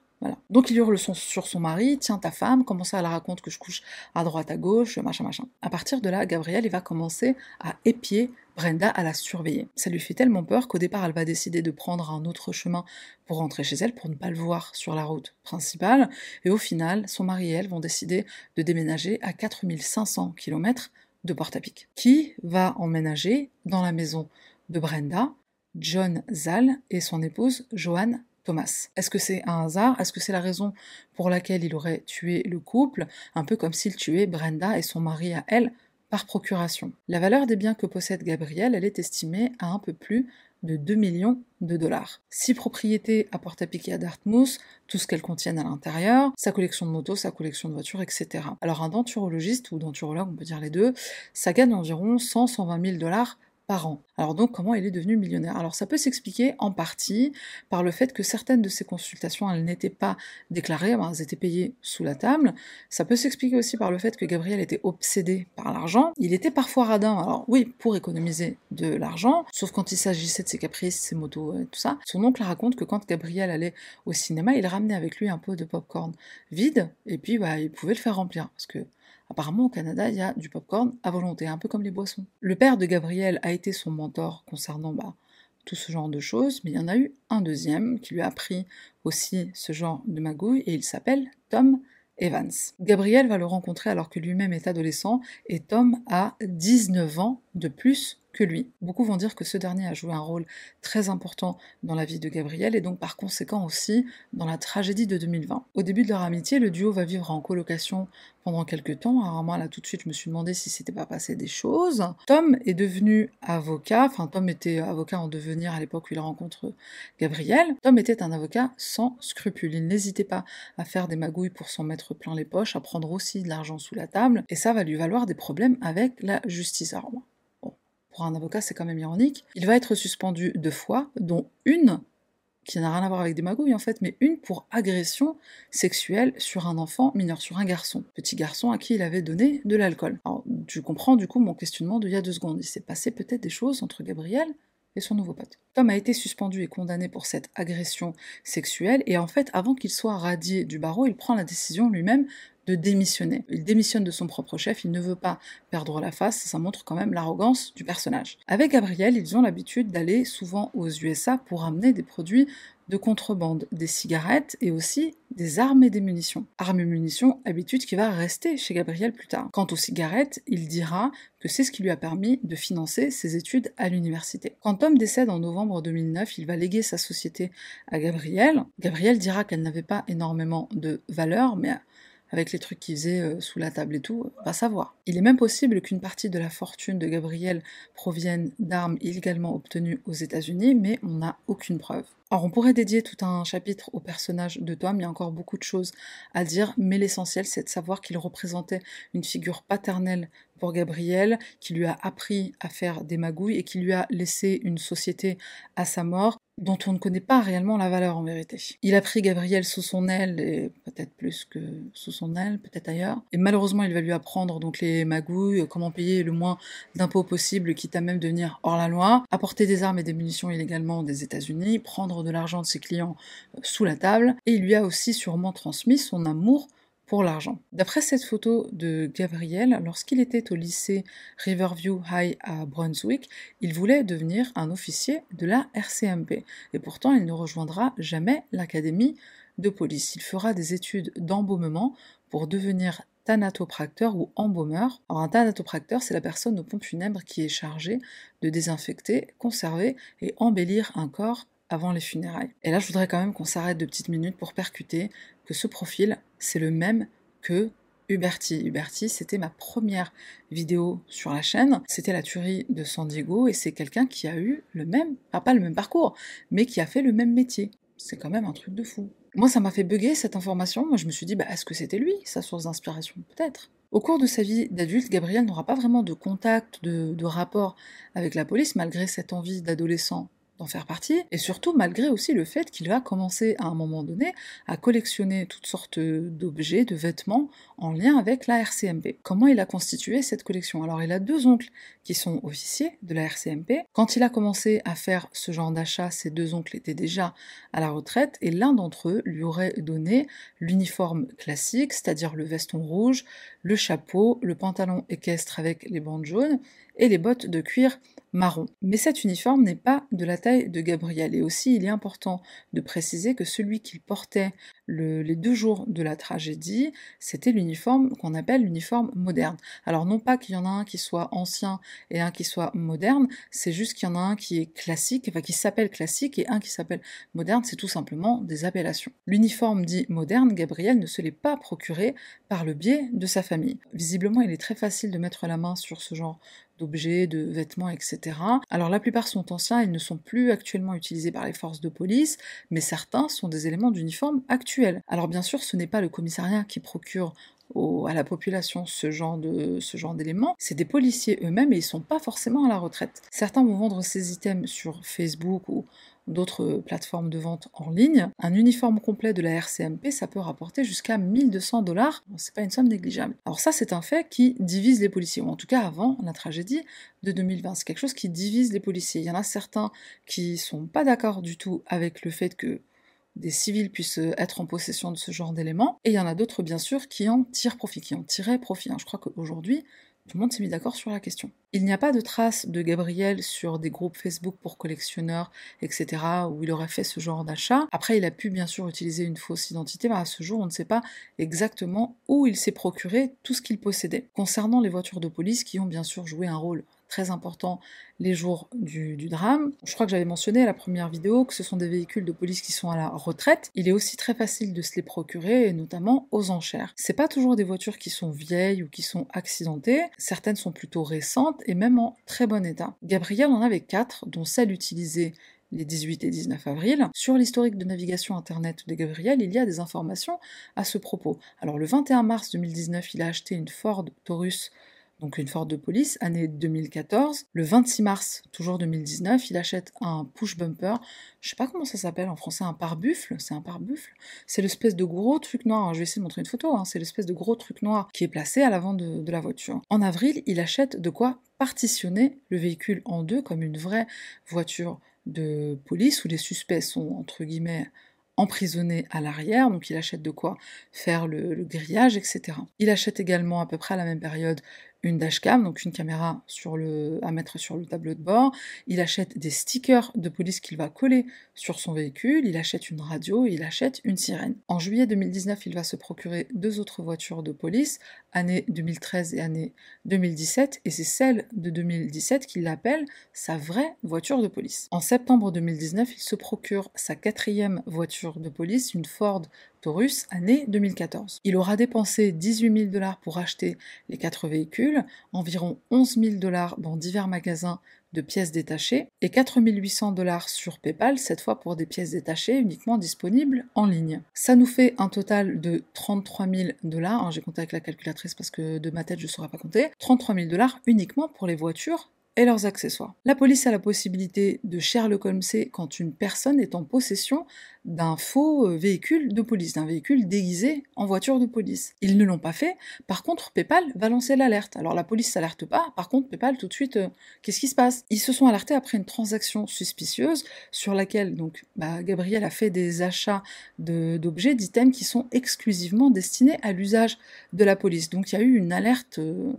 Donc il hurle son, sur son mari, tiens ta femme, comment ça elle raconte que je couche à droite, à gauche, machin, machin. À partir de là, Gabrielle, il va commencer à épier Brenda à la surveiller. Ça lui fait tellement peur qu'au départ, elle va décider de prendre un autre chemin pour rentrer chez elle, pour ne pas le voir sur la route principale. Et au final, son mari et elle vont décider de déménager à 4500 km de Porte-à-Pic. Qui va emménager dans la maison de Brenda? John Zal et son épouse Joanne Thomas. Est-ce que c'est un hasard? Est-ce que c'est la raison pour laquelle il aurait tué le couple? Un peu comme s'il tuait Brenda et son mari à elle par procuration. La valeur des biens que possède Gabriel, elle est estimée à un peu plus de 2 millions de dollars. Six propriétés à Porte-à-Pic et à Dartmouth, tout ce qu'elles contiennent à l'intérieur, sa collection de motos, sa collection de voitures, etc. Alors un denturologiste ou denturologue, on peut dire les deux, ça gagne environ 100-120 000 dollars Alors donc comment il est devenu millionnaire? Alors ça peut s'expliquer en partie par le fait que certaines de ces consultations, elles n'étaient pas déclarées, elles étaient payées sous la table. Ça peut s'expliquer aussi par le fait que Gabriel était obsédé par l'argent. Il était parfois radin, alors oui, pour économiser de l'argent, sauf quand il s'agissait de ses caprices, ses motos et tout ça. Son oncle raconte que quand Gabriel allait au cinéma, il ramenait avec lui un pot de popcorn vide, et puis bah, il pouvait le faire remplir, parce que Apparemment, au Canada, il y a du popcorn à volonté, un peu comme les boissons. Le père de Gabriel a été son mentor concernant bah, tout ce genre de choses, mais il y en a eu un deuxième qui lui a appris aussi ce genre de magouille, et il s'appelle Tom Evans. Gabriel va le rencontrer alors que lui-même est adolescent, et Tom a 19 ans de plus lui. Beaucoup vont dire que ce dernier a joué un rôle très important dans la vie de Gabriel et donc par conséquent aussi dans la tragédie de 2020. Au début de leur amitié, le duo va vivre en colocation pendant quelques temps. Alors moi là tout de suite je me suis demandé si c'était pas passé des choses. Tom est devenu avocat, enfin Tom était avocat en devenir à l'époque où il rencontre Gabriel. Tom était un avocat sans scrupules. Il n'hésitait pas à faire des magouilles pour s'en mettre plein les poches, à prendre aussi de l'argent sous la table et ça va lui valoir des problèmes avec la justice. Alors moi, pour un avocat, c'est quand même ironique. Il va être suspendu deux fois, dont une qui n'a rien à voir avec des magouilles en fait, mais une pour agression sexuelle sur un enfant mineur, sur un garçon, petit garçon à qui il avait donné de l'alcool. Alors tu comprends du coup mon questionnement d'il y a deux secondes. Il s'est passé peut-être des choses entre Gabriel et son nouveau pote. Tom a été suspendu et condamné pour cette agression sexuelle, et en fait, avant qu'il soit radié du barreau, il prend la décision lui-même de démissionner. Il démissionne de son propre chef, il ne veut pas perdre la face, ça montre quand même l'arrogance du personnage. Avec Gabriel, ils ont l'habitude d'aller souvent aux USA pour amener des produits de contrebande, des cigarettes et aussi des armes et des munitions. Armes et munitions, habitude qui va rester chez Gabriel plus tard. Quant aux cigarettes, il dira que c'est ce qui lui a permis de financer ses études à l'université. Quand Tom décède en novembre 2009, il va léguer sa société à Gabriel. Gabriel dira qu'elle n'avait pas énormément de valeur, mais avec les trucs qu'il faisait euh, sous la table et tout, va savoir. Il est même possible qu'une partie de la fortune de Gabriel provienne d'armes illégalement obtenues aux États-Unis, mais on n'a aucune preuve. Alors on pourrait dédier tout un chapitre au personnage de Tom, il y a encore beaucoup de choses à dire, mais l'essentiel c'est de savoir qu'il représentait une figure paternelle pour Gabriel, qui lui a appris à faire des magouilles et qui lui a laissé une société à sa mort dont on ne connaît pas réellement la valeur en vérité. Il a pris Gabriel sous son aile, et peut-être plus que sous son aile, peut-être ailleurs. Et malheureusement, il va lui apprendre donc les magouilles, comment payer le moins d'impôts possible, quitte à même devenir hors la loi, apporter des armes et des munitions illégalement des États-Unis, prendre de l'argent de ses clients euh, sous la table, et il lui a aussi sûrement transmis son amour pour l'argent. D'après cette photo de Gabriel, lorsqu'il était au lycée Riverview High à Brunswick, il voulait devenir un officier de la RCMP. Et pourtant, il ne rejoindra jamais l'académie de police. Il fera des études d'embaumement pour devenir thanatopracteur ou embaumeur. Alors un thanatopracteur, c'est la personne aux pompes funèbres qui est chargée de désinfecter, conserver et embellir un corps avant les funérailles. Et là, je voudrais quand même qu'on s'arrête de petites minutes pour percuter ce profil, c'est le même que Huberti. Huberti, c'était ma première vidéo sur la chaîne. C'était la tuerie de San Diego et c'est quelqu'un qui a eu le même, pas le même parcours, mais qui a fait le même métier. C'est quand même un truc de fou. Moi, ça m'a fait bugger cette information. Moi, je me suis dit, bah, est-ce que c'était lui, sa source d'inspiration? Peut-être. Au cours de sa vie d'adulte, Gabriel n'aura pas vraiment de contact, de, de rapport avec la police, malgré cette envie d'adolescent d'en faire partie, et surtout malgré aussi le fait qu'il va commencer à un moment donné à collectionner toutes sortes d'objets, de vêtements en lien avec la RCMP. Comment il a constitué cette collection? Alors il a deux oncles qui sont officiers de la RCMP. Quand il a commencé à faire ce genre d'achat, ces deux oncles étaient déjà à la retraite, et l'un d'entre eux lui aurait donné l'uniforme classique, c'est-à-dire le veston rouge, le chapeau, le pantalon équestre avec les bandes jaunes, et les bottes de cuir marron. Mais cet uniforme n'est pas de la taille de Gabriel. Et aussi, il est important de préciser que celui qu'il portait les deux jours de la tragédie, c'était l'uniforme qu'on appelle l'uniforme moderne. Alors non pas qu'il y en a un qui soit ancien et un qui soit moderne, c'est juste qu'il y en a un qui est classique, enfin qui s'appelle classique et un qui s'appelle moderne, c'est tout simplement des appellations. L'uniforme dit moderne, Gabriel ne se l'est pas procuré par le biais de sa famille. Visiblement, il est très facile de mettre la main sur ce genre d'objets, de vêtements, etc. Alors la plupart sont anciens, ils ne sont plus actuellement utilisés par les forces de police, mais certains sont des éléments d'uniforme actuels. Alors bien sûr, ce n'est pas le commissariat qui procure à la population ce genre d'éléments, c'est des policiers eux-mêmes et ils sont pas forcément à la retraite. Certains vont vendre ces items sur Facebook ou d'autres plateformes de vente en ligne. Un uniforme complet de la RCMP, ça peut rapporter jusqu'à 1200 dollars. C'est pas une somme négligeable. Alors ça, c'est un fait qui divise les policiers, ou en tout cas avant la tragédie de 2020. C'est quelque chose qui divise les policiers. Il y en a certains qui sont pas d'accord du tout avec le fait que des civils puissent être en possession de ce genre d'éléments, et il y en a d'autres bien sûr qui en tirent profit, qui en tiraient profit. Hein. Je crois qu'aujourd'hui, tout le monde s'est mis d'accord sur la question. Il n'y a pas de traces de Gabriel sur des groupes Facebook pour collectionneurs, etc., où il aurait fait ce genre d'achat. Après, il a pu bien sûr utiliser une fausse identité, mais à ce jour, on ne sait pas exactement où il s'est procuré tout ce qu'il possédait. Concernant les voitures de police, qui ont bien sûr joué un rôle très important les jours du, drame. Je crois que j'avais mentionné à la première vidéo que ce sont des véhicules de police qui sont à la retraite. Il est aussi très facile de se les procurer, et notamment aux enchères. C'est pas toujours des voitures qui sont vieilles ou qui sont accidentées. Certaines sont plutôt récentes et même en très bon état. Gabriel en avait quatre, dont celle utilisée les 18 et 19 avril. Sur l'historique de navigation internet de Gabriel, il y a des informations à ce propos. Alors le 21 mars 2019, il a acheté une Ford Taurus donc une Ford de police, année 2014. Le 26 mars, toujours 2019, il achète un push bumper. Je sais pas comment ça s'appelle en français, un pare-buffle. C'est un pare-buffle. C'est l'espèce de gros truc noir. je vais essayer de montrer une photo. Hein. C'est l'espèce de gros truc noir qui est placé à l'avant de, de la voiture. En avril, il achète de quoi partitionner le véhicule en deux comme une vraie voiture de police où les suspects sont entre guillemets emprisonné à l'arrière, donc il achète de quoi faire le, grillage, etc. Il achète également à peu près à la même période une dashcam, donc une caméra à mettre sur le tableau de bord. Il achète des stickers de police qu'il va coller sur son véhicule. Il achète une radio, il achète une sirène. En juillet 2019, il va se procurer deux autres voitures de police, année 2013 et année 2017, et c'est celle de 2017 qu'il appelle sa vraie voiture de police. En septembre 2019, il se procure sa quatrième voiture de police, une Ford Taurus, année 2014. Il aura dépensé 18 000 dollars pour acheter les quatre véhicules, environ 11 000 dollars dans divers magasins de pièces détachées et 4 800 dollars sur PayPal, cette fois pour des pièces détachées uniquement disponibles en ligne. Ça nous fait un total de 33 000 dollars, hein, j'ai compté avec la calculatrice parce que de ma tête je ne saurais pas compter, 33 000 dollars uniquement pour les voitures et leurs accessoires. La police a la possibilité de Sherlock Holmes quand une personne est en possession d'un faux euh, véhicule de police, d'un véhicule déguisé en voiture de police. Ils ne l'ont pas fait, par contre PayPal va lancer l'alerte. Alors la police s'alerte pas, par contre PayPal tout de suite, euh, qu'est-ce qui se passe? Ils se sont alertés après une transaction suspicieuse sur laquelle donc bah, Gabriel a fait des achats d'objets, d'items qui sont exclusivement destinés à l'usage de la police. Donc il y a eu une alerte euh,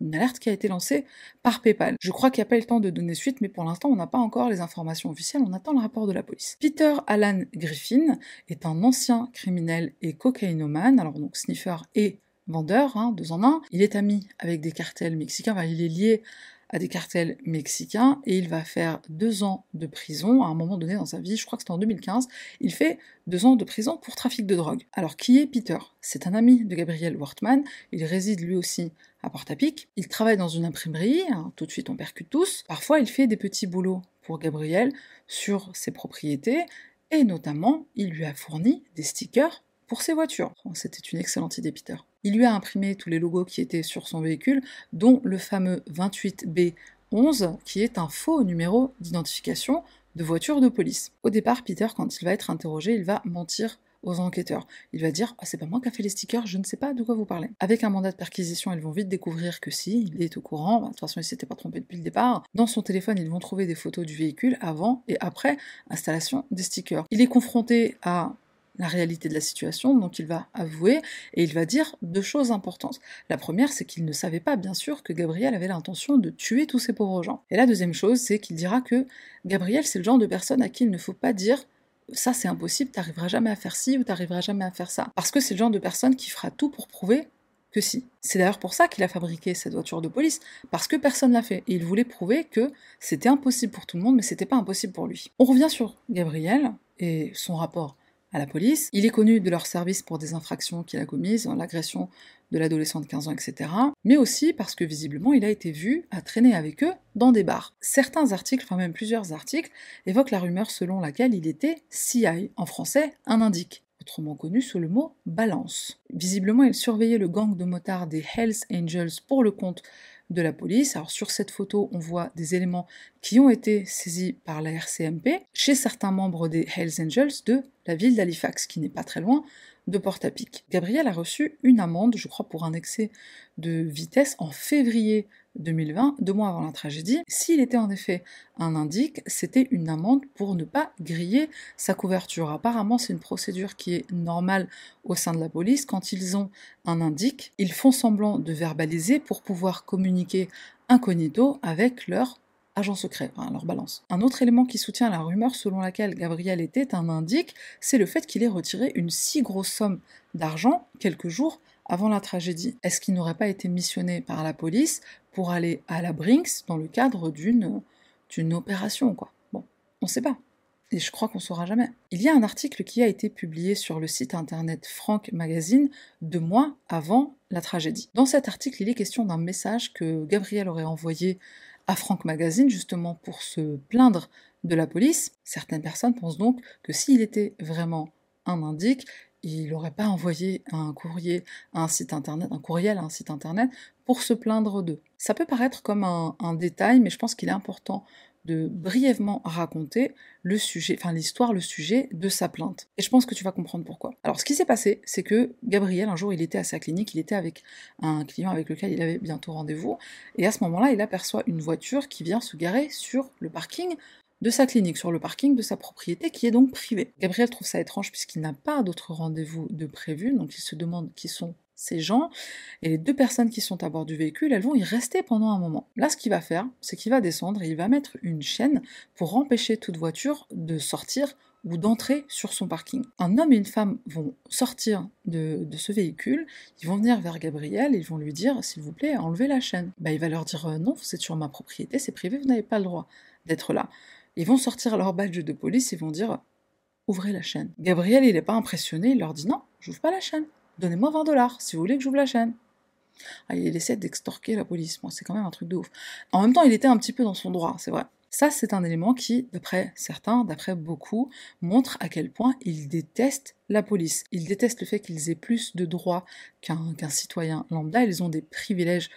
une alerte qui a été lancée par PayPal. Je crois qu'il n'y a pas le temps de donner suite, mais pour l'instant, on n'a pas encore les informations officielles, on attend le rapport de la police. Peter Alan Griffin est un ancien criminel et cocaïnomane, alors donc sniffer et vendeur, hein, deux en un. Il est ami avec des cartels mexicains, il est lié à des cartels mexicains et il va faire deux ans de prison à un moment donné dans sa vie, je crois que c'était en 2015, il fait deux ans de prison pour trafic de drogue. Alors qui est Peter? C'est un ami de Gabriel Wortman, il réside lui aussi à Port-à-Pic, il travaille dans une imprimerie, hein, tout de suite on percute tous, parfois il fait des petits boulots pour Gabriel sur ses propriétés et notamment il lui a fourni des stickers pour ses voitures. Oh, C'était une excellente idée, Peter. Il lui a imprimé tous les logos qui étaient sur son véhicule, dont le fameux 28B11, qui est un faux numéro d'identification de voiture de police. Au départ, Peter, quand il va être interrogé, il va mentir aux enquêteurs. Il va dire ah, c'est pas moi qui a fait les stickers, je ne sais pas de quoi vous parlez. Avec un mandat de perquisition, ils vont vite découvrir que si, il est au courant. De toute façon, il s'était pas trompé depuis le départ. Dans son téléphone, ils vont trouver des photos du véhicule avant et après installation des stickers. Il est confronté à la réalité de la situation, donc il va avouer et il va dire deux choses importantes. La première, c'est qu'il ne savait pas, bien sûr, que Gabriel avait l'intention de tuer tous ces pauvres gens. Et la deuxième chose, c'est qu'il dira que Gabriel, c'est le genre de personne à qui il ne faut pas dire ça c'est impossible, t'arriveras jamais à faire ci ou t'arriveras jamais à faire ça. Parce que c'est le genre de personne qui fera tout pour prouver que si. C'est d'ailleurs pour ça qu'il a fabriqué cette voiture de police, parce que personne l'a fait. Et il voulait prouver que c'était impossible pour tout le monde, mais c'était pas impossible pour lui. On revient sur Gabriel et son rapport à la police. Il est connu de leur service pour des infractions qu'il a commises, l'agression de l'adolescent de 15 ans, etc. Mais aussi parce que visiblement il a été vu à traîner avec eux dans des bars. Certains articles, enfin même plusieurs articles, évoquent la rumeur selon laquelle il était CI, en français un indique autrement connu sous le mot balance. Visiblement, il surveillait le gang de motards des Hells Angels pour le compte de la police. Alors sur cette photo, on voit des éléments qui ont été saisis par la RCMP chez certains membres des Hells Angels de la ville d'Halifax, qui n'est pas très loin de Porte-à-Pic. Gabriel a reçu une amende, je crois, pour un excès de vitesse en février 2020, deux mois avant la tragédie. S'il était en effet un indique, c'était une amende pour ne pas griller sa couverture. Apparemment, c'est une procédure qui est normale au sein de la police. Quand ils ont un indique, ils font semblant de verbaliser pour pouvoir communiquer incognito avec leur agent secret, enfin, leur balance. Un autre élément qui soutient la rumeur selon laquelle Gabriel était un indique, c'est le fait qu'il ait retiré une si grosse somme d'argent quelques jours avant la tragédie. Est-ce qu'il n'aurait pas été missionné par la police pour aller à la Brinks dans le cadre d'une opération, quoi Bon, on sait pas. Et je crois qu'on saura jamais. Il y a un article qui a été publié sur le site internet Frank Magazine deux mois avant la tragédie. Dans cet article, il est question d'un message que Gabriel aurait envoyé à Frank Magazine justement pour se plaindre de la police. Certaines personnes pensent donc que s'il était vraiment un indique, il n'aurait pas envoyé un courrier à un site internet, un courriel à un site internet pour se plaindre d'eux. Ça peut paraître comme un, détail, mais je pense qu'il est important de brièvement raconter le sujet, enfin l'histoire, le sujet de sa plainte. Et je pense que tu vas comprendre pourquoi. Alors ce qui s'est passé, c'est que Gabriel, un jour, il était à sa clinique, il était avec un client avec lequel il avait bientôt rendez-vous, et à ce moment-là, il aperçoit une voiture qui vient se garer sur le parking de sa clinique, sur le parking de sa propriété qui est donc privée. Gabriel trouve ça étrange puisqu'il n'a pas d'autres rendez-vous de prévu, donc il se demande qui sont ces gens, et les deux personnes qui sont à bord du véhicule, elles vont y rester pendant un moment. Là, ce qu'il va faire, c'est qu'il va descendre et il va mettre une chaîne pour empêcher toute voiture de sortir ou d'entrer sur son parking. Un homme et une femme vont sortir de, ce véhicule, ils vont venir vers Gabriel et ils vont lui dire s'il vous plaît, enlevez la chaîne. Bah, il va leur dire euh, non, c'est sur ma propriété, c'est privé, vous n'avez pas le droit d'être là. Ils vont sortir leur badge de police et vont dire ouvrez la chaîne. Gabriel, il n'est pas impressionné, il leur dit non, j'ouvre pas la chaîne donnez-moi 20 dollars si vous voulez que j'ouvre la chaîne. Ah, il essaie d'extorquer la police, bon, c'est quand même un truc de ouf. En même temps, il était un petit peu dans son droit, c'est vrai. Ça, c'est un élément qui, d'après certains, d'après beaucoup, montre à quel point il déteste la police. Il déteste le fait qu'ils aient plus de droits qu'un citoyen lambda, ils ont des privilèges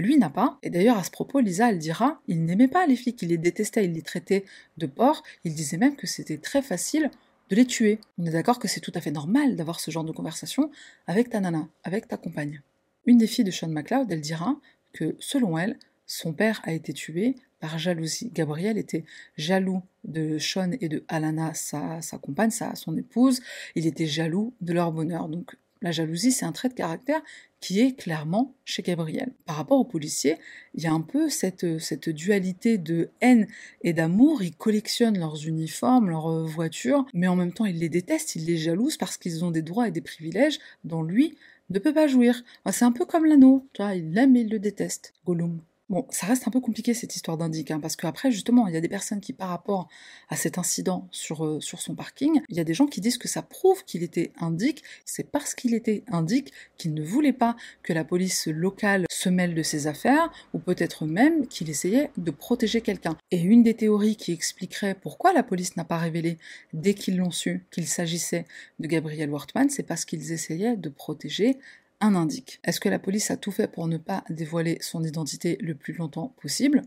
lui n'a pas. Et d'ailleurs, à ce propos, Lisa, elle dira, il n'aimait pas les flics, il les détestait, il les traitait de porcs, il disait même que c'était très facile de les tuer. On est d'accord que c'est tout à fait normal d'avoir ce genre de conversation avec ta nana, avec ta compagne. Une des filles de Sean McLeod, elle dira que, selon elle, son père a été tué par jalousie. Gabriel était jaloux de Sean et de Alana, sa, sa compagne, sa, son épouse. Il était jaloux de leur bonheur. Donc la jalousie, c'est un trait de caractère qui est clairement chez Gabriel. Par rapport aux policiers, il y a un peu cette, cette dualité de haine et d'amour. Ils collectionnent leurs uniformes, leurs euh, voitures, mais en même temps, ils les détestent, ils les jalousent parce qu'ils ont des droits et des privilèges dont lui ne peut pas jouir. C'est un peu comme l'anneau, tu vois, il l'aime et il le déteste. Gollum. Bon, ça reste un peu compliqué cette histoire d'indic, hein, parce qu'après, justement, il y a des personnes qui, par rapport à cet incident sur, euh, sur son parking, il y a des gens qui disent que ça prouve qu'il était indique. C'est parce qu'il était indique qu'il ne voulait pas que la police locale se mêle de ses affaires, ou peut-être même qu'il essayait de protéger quelqu'un. Et une des théories qui expliquerait pourquoi la police n'a pas révélé, dès qu'ils l'ont su, qu'il s'agissait de Gabriel Wortmann, c'est parce qu'ils essayaient de protéger un indique. Est-ce que la police a tout fait pour ne pas dévoiler son identité le plus longtemps possible?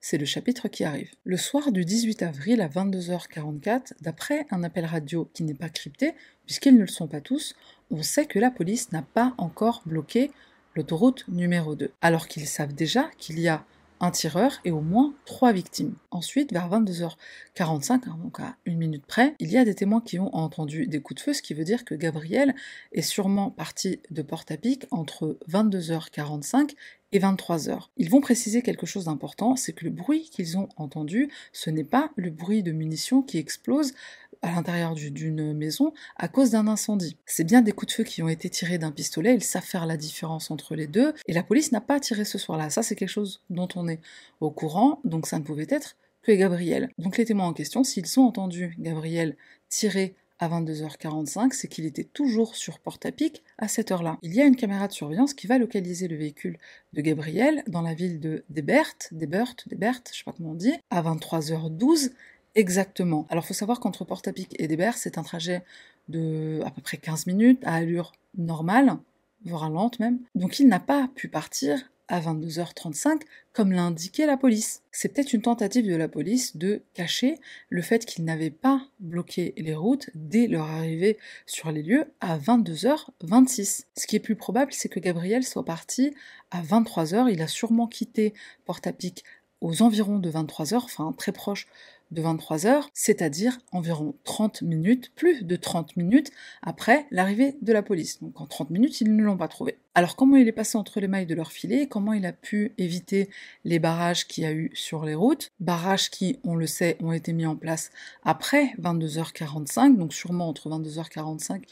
C'est le chapitre qui arrive. Le soir du 18 avril à 22h44, d'après un appel radio qui n'est pas crypté, puisqu'ils ne le sont pas tous, on sait que la police n'a pas encore bloqué l'autoroute numéro 2, alors qu'ils savent déjà qu'il y a un tireur et au moins trois victimes. Ensuite, vers 22h45, hein, donc à une minute près, il y a des témoins qui ont entendu des coups de feu, ce qui veut dire que Gabriel est sûrement parti de Porte-à-Pic entre 22h45 et 23h. Ils vont préciser quelque chose d'important, c'est que le bruit qu'ils ont entendu, ce n'est pas le bruit de munitions qui explosent à l'intérieur d'une maison à cause d'un incendie. C'est bien des coups de feu qui ont été tirés d'un pistolet, ils savent faire la différence entre les deux, et la police n'a pas tiré ce soir-là. Ça, c'est quelque chose dont on est au courant, donc ça ne pouvait être que Gabriel. Donc les témoins en question, s'ils ont entendu Gabriel tirer à 22h45, c'est qu'il était toujours sur Porte-à-Pic à cette heure-là. Il y a une caméra de surveillance qui va localiser le véhicule de Gabriel dans la ville de Debert, Debert, Debert, je sais pas comment on dit, à 23h12 exactement. Alors il faut savoir qu'entre Porte-à-Pic et Debert, c'est un trajet de à peu près 15 minutes à allure normale, voire lente même. Donc il n'a pas pu partir à 22h35, comme l'a indiqué la police. C'est peut-être une tentative de la police de cacher le fait qu'ils n'avaient pas bloqué les routes dès leur arrivée sur les lieux à 22h26. Ce qui est plus probable, c'est que Gabriel soit parti à 23h. Il a sûrement quitté Port-à-Pic aux environs de 23h, enfin très proche de 23 heures, c'est-à-dire environ 30 minutes, plus de 30 minutes après l'arrivée de la police. Donc en 30 minutes, ils ne l'ont pas trouvé. Alors comment il est passé entre les mailles de leur filet? Comment il a pu éviter les barrages qu'il y a eu sur les routes? Barrages qui, on le sait, ont été mis en place après 22h45, donc sûrement entre 22h45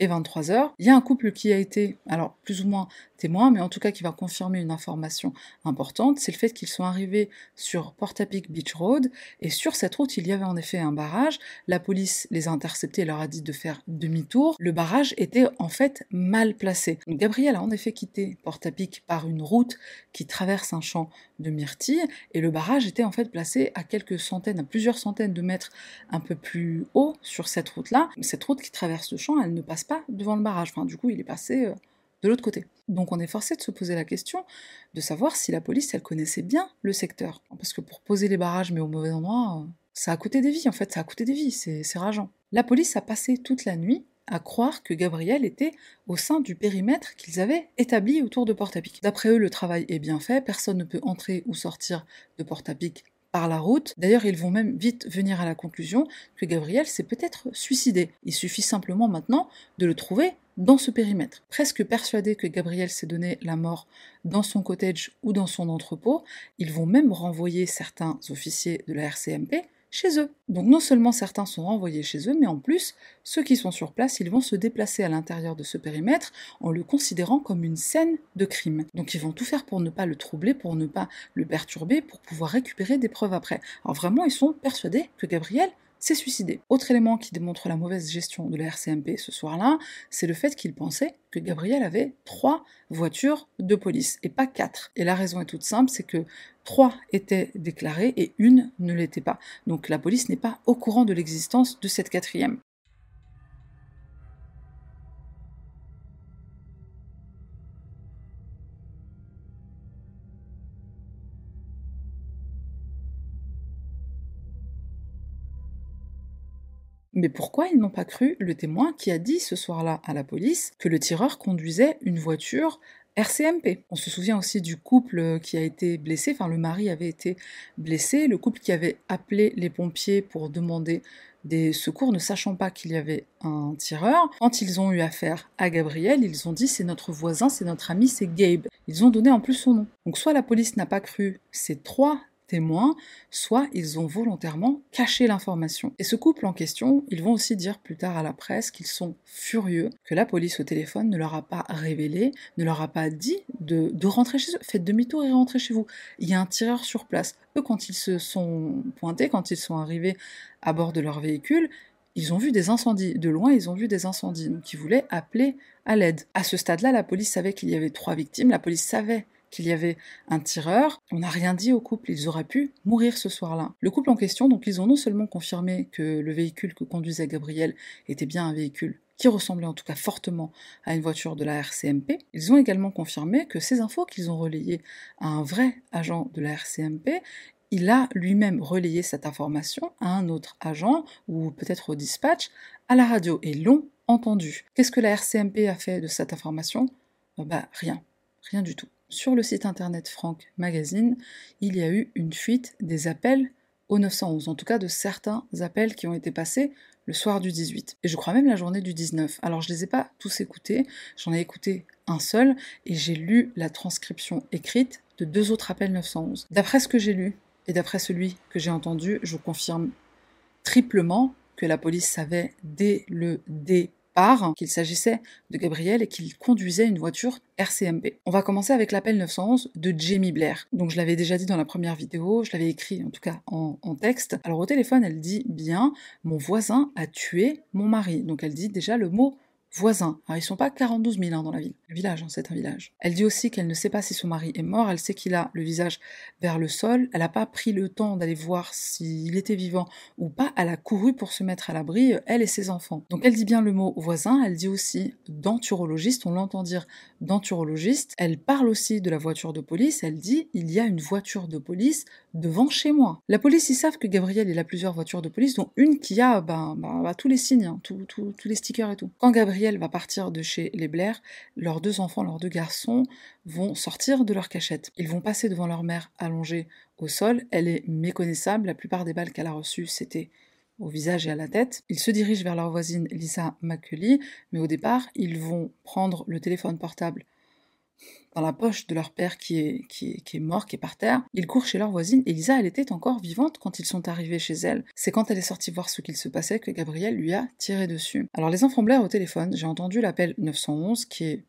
et 23h. Il y a un couple qui a été, alors plus ou moins témoin, mais en tout cas qui va confirmer une information importante, c'est le fait qu'ils sont arrivés sur Portapic Beach Road, et sur cette route, il y avait en effet un barrage. La police les a interceptés et leur a dit de faire demi-tour. Le barrage était en fait mal placé. Gabriel a effet quitté Portapic par une route qui traverse un champ de myrtille, et le barrage était en fait placé à quelques centaines, à plusieurs centaines de mètres un peu plus haut sur cette route-là. Cette route qui traverse le champ, elle ne passe pas devant le barrage. Enfin, du coup, il est passé euh, de l'autre côté. Donc on est forcé de se poser la question de savoir si la police, elle connaissait bien le secteur. Parce que pour poser les barrages, mais au mauvais endroit, euh, ça a coûté des vies, en fait, ça a coûté des vies, c'est rageant. La police a passé toute la nuit à croire que Gabriel était au sein du périmètre qu'ils avaient établi autour de Porte-à-Pic. D'après eux, le travail est bien fait, personne ne peut entrer ou sortir de Porte-à-Pic par la route. D'ailleurs, ils vont même vite venir à la conclusion que Gabriel s'est peut-être suicidé. Il suffit simplement maintenant de le trouver dans ce périmètre. Presque persuadés que Gabriel s'est donné la mort dans son cottage ou dans son entrepôt, ils vont même renvoyer certains officiers de la RCMP chez eux. Donc non seulement certains sont renvoyés chez eux, mais en plus, ceux qui sont sur place, ils vont se déplacer à l'intérieur de ce périmètre en le considérant comme une scène de crime. Donc ils vont tout faire pour ne pas le troubler, pour ne pas le perturber, pour pouvoir récupérer des preuves après. Alors vraiment, ils sont persuadés que Gabriel s'est suicidé. Autre élément qui démontre la mauvaise gestion de la RCMP ce soir-là, c'est le fait qu'ils pensaient que Gabriel avait trois voitures de police et pas quatre. Et la raison est toute simple, c'est que trois étaient déclarées et une ne l'était pas. Donc la police n'est pas au courant de l'existence de cette quatrième. Mais pourquoi ils n'ont pas cru le témoin qui a dit ce soir-là à la police que le tireur conduisait une voiture RCMP. On se souvient aussi du couple qui a été blessé, enfin le mari avait été blessé, le couple qui avait appelé les pompiers pour demander des secours ne sachant pas qu'il y avait un tireur. Quand ils ont eu affaire à Gabriel, ils ont dit c'est notre voisin, c'est notre ami, c'est Gabe. Ils ont donné en plus son nom. Donc soit la police n'a pas cru ces trois témoins, soit ils ont volontairement caché l'information. Et ce couple en question, ils vont aussi dire plus tard à la presse qu'ils sont furieux que la police au téléphone ne leur a pas révélé, ne leur a pas dit de, de rentrer chez eux. Faites demi-tour et rentrez chez vous. Il y a un tireur sur place. Eux, quand ils se sont pointés, quand ils sont arrivés à bord de leur véhicule, ils ont vu des incendies. De loin, ils ont vu des incendies. Donc, ils voulaient appeler à l'aide. À ce stade-là, la police savait qu'il y avait trois victimes. La police savait qu'il y avait un tireur. On n'a rien dit au couple, ils auraient pu mourir ce soir-là. Le couple en question, donc ils ont non seulement confirmé que le véhicule que conduisait Gabriel était bien un véhicule qui ressemblait en tout cas fortement à une voiture de la RCMP. Ils ont également confirmé que ces infos qu'ils ont relayées à un vrai agent de la RCMP, il a lui-même relayé cette information à un autre agent ou peut-être au dispatch à la radio et l'ont entendu. Qu'est-ce que la RCMP a fait de cette information? Bah rien, rien du tout sur le site internet Franck Magazine, il y a eu une fuite des appels au 911, en tout cas de certains appels qui ont été passés le soir du 18, et je crois même la journée du 19. Alors je ne les ai pas tous écoutés, j'en ai écouté un seul, et j'ai lu la transcription écrite de deux autres appels 911. D'après ce que j'ai lu, et d'après celui que j'ai entendu, je confirme triplement que la police savait dès le début qu'il s'agissait de Gabriel et qu'il conduisait une voiture RCMP. On va commencer avec l'appel 911 de Jamie Blair. Donc je l'avais déjà dit dans la première vidéo, je l'avais écrit en tout cas en, en, texte. Alors au téléphone, elle dit bien mon voisin a tué mon mari. Donc elle dit déjà le mot voisins. Alors, ils sont pas 42 000 hein, dans la ville. Le village, hein, c'est un village. Elle dit aussi qu'elle ne sait pas si son mari est mort. Elle sait qu'il a le visage vers le sol. Elle n'a pas pris le temps d'aller voir s'il était vivant ou pas. Elle a couru pour se mettre à l'abri, elle et ses enfants. Donc, elle dit bien le mot voisin. Elle dit aussi denturologiste. On l'entend dire denturologiste. Elle parle aussi de la voiture de police. Elle dit il y a une voiture de police devant chez moi. La police, ils savent que Gabriel, il a plusieurs voitures de police, dont une qui a ben, ben, ben tous les signes, hein, tous les stickers et tout. Quand Gabriel va partir de chez les Blair, leurs deux enfants, leurs deux garçons, vont sortir de leur cachette. Ils vont passer devant leur mère allongée au sol. Elle est méconnaissable. La plupart des balles qu'elle a reçues, c'était au visage et à la tête. Ils se dirigent vers leur voisine Lisa McCully, mais au départ, ils vont prendre le téléphone portable dans la poche de leur père qui est, mort, qui est par terre. Ils courent chez leur voisine. Elisa, elle était encore vivante quand ils sont arrivés chez elle. C'est quand elle est sortie voir ce qu'il se passait que Gabriel lui a tiré dessus. Alors les enfants Blair au téléphone, j'ai entendu l'appel 911 qui est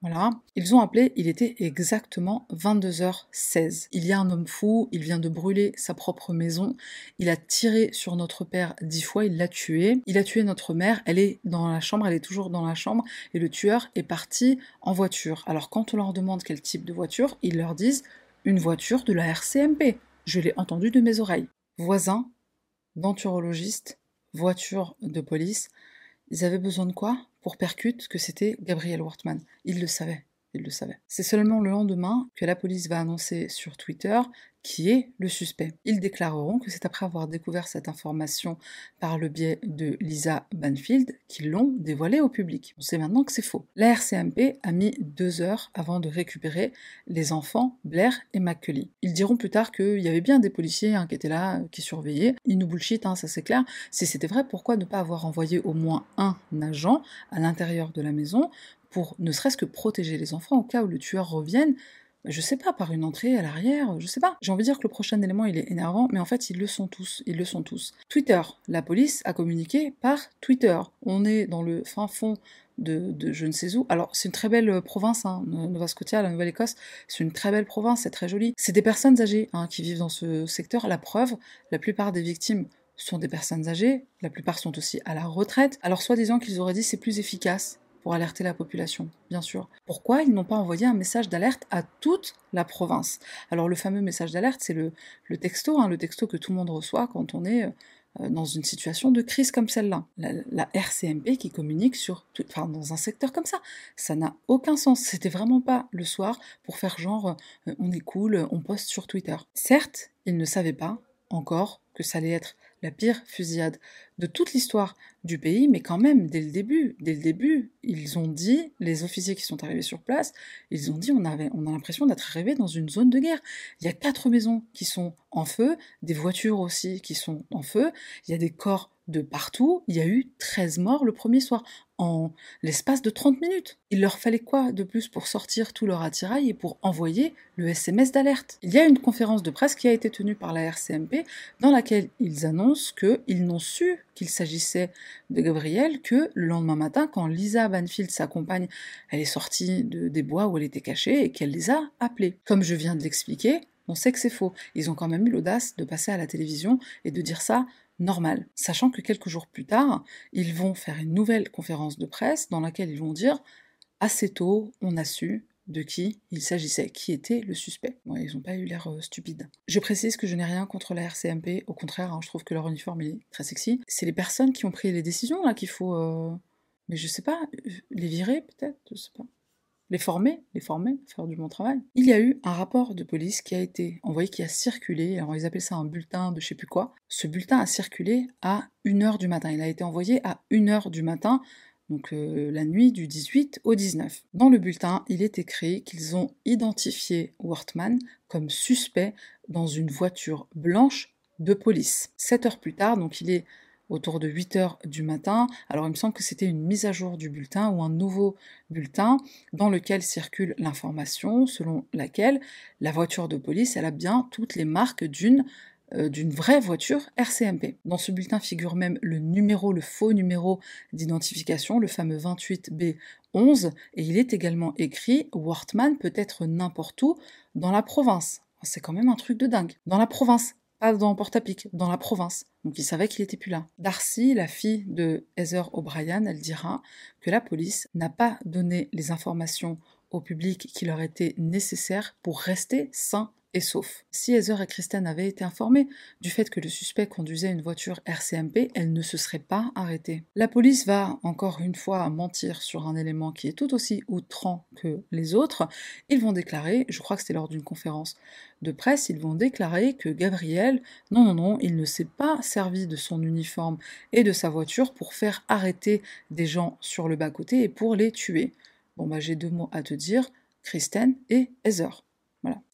voilà. Ils ont appelé, il était exactement 22h16. Il y a un homme fou, il vient de brûler sa propre maison, il a tiré sur notre père dix fois, il l'a tué, il a tué notre mère, elle est dans la chambre, elle est toujours dans la chambre, et le tueur est parti en voiture. Alors quand on leur demande quel type de voiture, ils leur disent une voiture de la RCMP. Je l'ai entendu de mes oreilles. Voisin, denturologiste, voiture de police, ils avaient besoin de quoi? Pour percute que c'était Gabriel Wortmann. Ils le savaient. Ils le savaient. C'est seulement le lendemain que la police va annoncer sur Twitter qui est le suspect. Ils déclareront que c'est après avoir découvert cette information par le biais de Lisa Banfield qu'ils l'ont dévoilé au public. On sait maintenant que c'est faux. La RCMP a mis deux heures avant de récupérer les enfants Blair et McCully. Ils diront plus tard qu'il y avait bien des policiers hein, qui étaient là, qui surveillaient. Ils nous bullshit, hein, ça c'est clair. Si c'était vrai, pourquoi ne pas avoir envoyé au moins un agent à l'intérieur de la maison pour ne serait-ce que protéger les enfants au cas où le tueur revienne je sais pas, par une entrée à l'arrière, je sais pas. J'ai envie de dire que le prochain élément il est énervant, mais en fait ils le sont tous, ils le sont tous. Twitter, la police a communiqué par Twitter. On est dans le fin fond de, je ne sais où. Alors c'est une très belle euh, province, hein, Nova Scotia, la Nouvelle-Écosse, c'est une très belle province, c'est très joli. C'est des personnes âgées hein, qui vivent dans ce secteur. La preuve, la plupart des victimes sont des personnes âgées, la plupart sont aussi à la retraite. Alors soi-disant qu'ils auraient dit c'est plus efficace pour alerter la population, bien sûr. Pourquoi ils n'ont pas envoyé un message d'alerte à toute la province? Alors le fameux message d'alerte, c'est le, texto, hein, le texto que tout le monde reçoit quand on est euh, dans une situation de crise comme celle-là. La, RCMP qui communique sur tout, enfin, dans un secteur comme ça. Ça n'a aucun sens. C'était vraiment pas le soir pour faire genre euh, on est cool, on poste sur Twitter. Certes, ils ne savaient pas encore que ça allait être la pire fusillade de toute l'histoire du pays, mais quand même, dès le début, dès le début, ils ont dit, les officiers qui sont arrivés sur place, ils ont dit, on, avait, on a l'impression d'être arrivé dans une zone de guerre. Il y a quatre maisons qui sont en feu, des voitures aussi qui sont en feu, il y a des corps de partout, il y a eu 13 morts le premier soir, en l'espace de 30 minutes. Il leur fallait quoi de plus pour sortir tout leur attirail et pour envoyer le SMS d'alerte? Il y a une conférence de presse qui a été tenue par la RCMP dans laquelle ils annoncent qu'ils n'ont su qu'il s'agissait de Gabriel que le lendemain matin, quand Lisa Banfield, sa compagne, elle est sortie de, des bois où elle était cachée et qu'elle les a appelés. Comme je viens de l'expliquer, on sait que c'est faux. Ils ont quand même eu l'audace de passer à la télévision et de dire ça normal, sachant que quelques jours plus tard, ils vont faire une nouvelle conférence de presse dans laquelle ils vont dire assez tôt, on a su de qui il s'agissait, qui était le suspect. ils n'ont pas eu l'air euh, stupides. Je précise que je n'ai rien contre la RCMP, au contraire, hein, je trouve que leur uniforme est très sexy. C'est les personnes qui ont pris les décisions là qu'il faut, euh, mais je sais pas, les virer peut-être, je sais pas les former, les former, faire du bon travail. Il y a eu un rapport de police qui a été envoyé, qui a circulé, alors ils appellent ça un bulletin de je sais plus quoi. Ce bulletin a circulé à 1h du matin. Il a été envoyé à 1h du matin, donc euh, la nuit du 18 au 19. Dans le bulletin, il est écrit qu'ils ont identifié Wortman comme suspect dans une voiture blanche de police. Sept heures plus tard, donc il est autour de 8 heures du matin. Alors il me semble que c'était une mise à jour du bulletin ou un nouveau bulletin dans lequel circule l'information selon laquelle la voiture de police, elle a bien toutes les marques d'une euh, d'une vraie voiture RCMP. Dans ce bulletin figure même le numéro, le faux numéro d'identification, le fameux 28B11, et il est également écrit Wortman peut être n'importe où dans la province. C'est quand même un truc de dingue. Dans la province, pas dans Portapic, dans la province. Donc il savait qu'il était plus là. Darcy, la fille de Heather O'Brien, elle dira que la police n'a pas donné les informations au public qui leur étaient nécessaires pour rester sain et sauf. Si Heather et Kristen avaient été informées du fait que le suspect conduisait une voiture RCMP, elles ne se seraient pas arrêtées. La police va encore une fois mentir sur un élément qui est tout aussi outrant que les autres. Ils vont déclarer, je crois que c'était lors d'une conférence de presse, ils vont déclarer que Gabriel, non, non, non, il ne s'est pas servi de son uniforme et de sa voiture pour faire arrêter des gens sur le bas-côté et pour les tuer. Bon, bah j'ai deux mots à te dire, Kristen et Heather.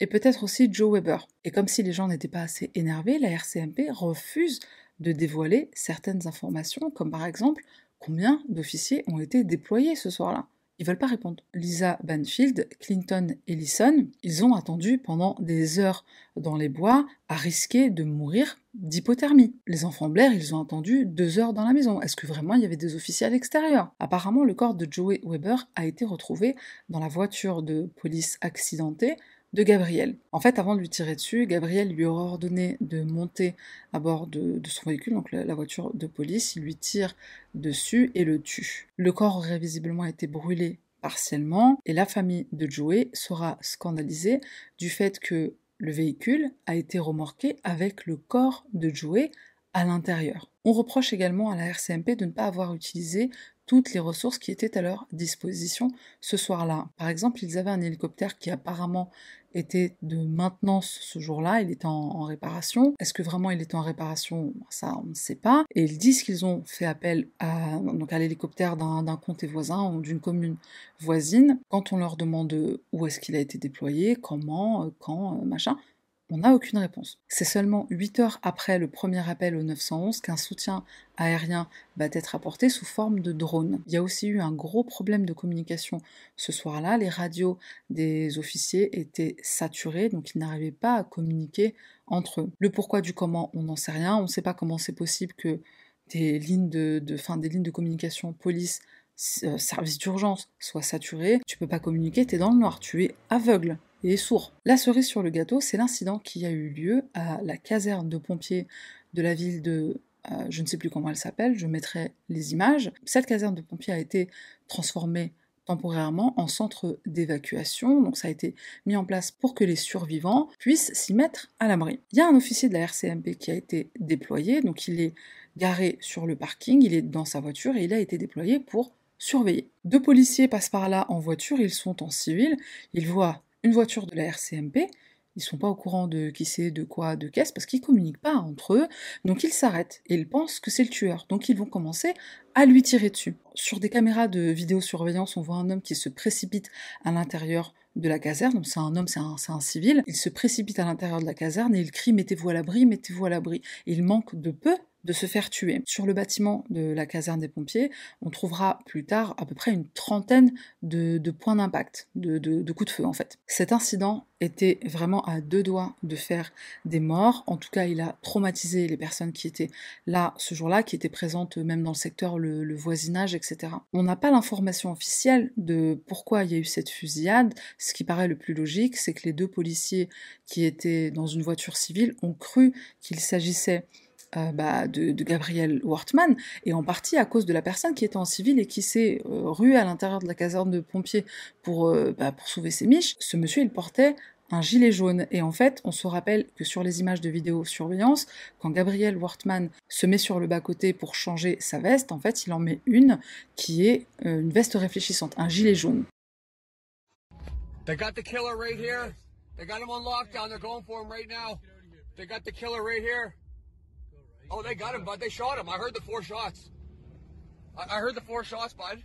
Et peut-être aussi Joe Weber. Et comme si les gens n'étaient pas assez énervés, la RCMP refuse de dévoiler certaines informations, comme par exemple combien d'officiers ont été déployés ce soir-là. Ils veulent pas répondre. Lisa Banfield, Clinton Ellison, ils ont attendu pendant des heures dans les bois à risquer de mourir d'hypothermie. Les enfants Blair, ils ont attendu deux heures dans la maison. Est-ce que vraiment il y avait des officiers à l'extérieur? Apparemment, le corps de Joey Weber a été retrouvé dans la voiture de police accidentée de Gabriel. En fait, avant de lui tirer dessus, Gabriel lui aurait ordonné de monter à bord de, son véhicule, donc la, voiture de police. Il lui tire dessus et le tue. Le corps aurait visiblement été brûlé partiellement et la famille de Joey sera scandalisée du fait que le véhicule a été remorqué avec le corps de Joey à l'intérieur. On reproche également à la RCMP de ne pas avoir utilisé toutes les ressources qui étaient à leur disposition ce soir-là. Par exemple, ils avaient un hélicoptère qui apparemment était de maintenance ce jour-là, il était en, réparation. Est-ce que vraiment il était en réparation? Ça, on ne sait pas. Et ils disent qu'ils ont fait appel à, à l'hélicoptère d'un comté voisin ou d'une commune voisine. Quand on leur demande où est-ce qu'il a été déployé, comment, euh, quand, euh, machin, on n'a aucune réponse. C'est seulement 8 heures après le premier appel au 911 qu'un soutien aérien va être apporté sous forme de drone. Il y a aussi eu un gros problème de communication ce soir-là. Les radios des officiers étaient saturées, donc ils n'arrivaient pas à communiquer entre eux. Le pourquoi du comment, on n'en sait rien. On ne sait pas comment c'est possible que des lignes de, fin, des lignes de communication police euh, service d'urgence soient saturées. Tu peux pas communiquer, tu es dans le noir, tu es aveugle et sourd. La cerise sur le gâteau, c'est l'incident qui a eu lieu à la caserne de pompiers de la ville de euh, je ne sais plus comment elle s'appelle, je mettrai les images. Cette caserne de pompiers a été transformée temporairement en centre d'évacuation, donc ça a été mis en place pour que les survivants puissent s'y mettre à l'abri. Il y a un officier de la RCMP qui a été déployé, donc il est garé sur le parking, il est dans sa voiture et il a été déployé pour surveiller. Deux policiers passent par là en voiture, ils sont en civil, ils voient une voiture de la RCMP, ils sont pas au courant de qui c'est, de quoi, de qu'est-ce, parce qu'ils communiquent pas entre eux, donc ils s'arrêtent et ils pensent que c'est le tueur, donc ils vont commencer à lui tirer dessus. Sur des caméras de vidéosurveillance, on voit un homme qui se précipite à l'intérieur de la caserne, donc c'est un homme, c'est un, un, civil, il se précipite à l'intérieur de la caserne et il crie mettez-vous à l'abri, mettez-vous à l'abri. Il manque de peu de se faire tuer. Sur le bâtiment de la caserne des pompiers, on trouvera plus tard à peu près une trentaine de, points d'impact, de, coups de feu en fait. Cet incident était vraiment à deux doigts de faire des morts. En tout cas, il a traumatisé les personnes qui étaient là ce jour-là, qui étaient présentes même dans le secteur, le, voisinage, etc. On n'a pas l'information officielle de pourquoi il y a eu cette fusillade. Ce qui paraît le plus logique, c'est que les deux policiers qui étaient dans une voiture civile ont cru qu'il s'agissait euh, bah, de, Gabriel Wortman, et en partie à cause de la personne qui était en civil et qui s'est euh, ruée à l'intérieur de la caserne de pompiers pour, euh, bah, pour sauver ses miches. Ce monsieur, il portait un gilet jaune. Et en fait, on se rappelle que sur les images de vidéosurveillance, quand Gabriel Wortman se met sur le bas-côté pour changer sa veste, en fait, il en met une qui est une veste réfléchissante, un gilet jaune. Lockdown. Oh, they got him, bud. They shot him. I heard the four shots. I, heard the four shots, bud.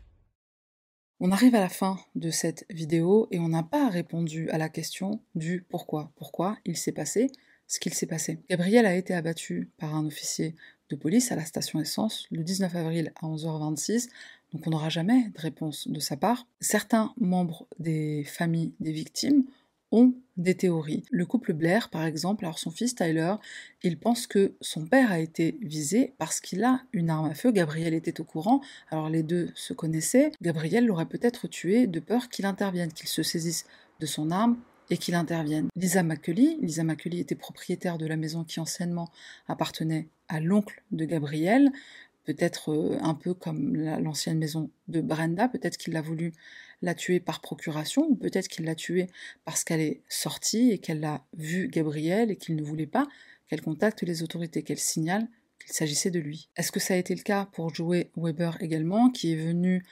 On arrive à la fin de cette vidéo et on n'a pas répondu à la question du pourquoi. Pourquoi il s'est passé ce qu'il s'est passé. Gabriel a été abattu par un officier de police à la station essence le 19 avril à 11h26, donc on n'aura jamais de réponse de sa part. Certains membres des familles des victimes ont des théories. Le couple Blair, par exemple, alors son fils Tyler, il pense que son père a été visé parce qu'il a une arme à feu. Gabriel était au courant, alors les deux se connaissaient. Gabriel l'aurait peut-être tué de peur qu'il intervienne, qu'il se saisisse de son arme et qu'il intervienne. Lisa McCully, Lisa McCully était propriétaire de la maison qui anciennement appartenait à l'oncle de Gabriel, peut-être euh, un peu comme l'ancienne maison de Brenda, peut-être qu'il a voulu l'a tuée par procuration, ou peut-être qu'il l'a tuée parce qu'elle est sortie et qu'elle a vu Gabriel et qu'il ne voulait pas qu'elle contacte les autorités, qu'elle signale qu'il s'agissait de lui. Est-ce que ça a été le cas pour Joey Weber également, qui est venu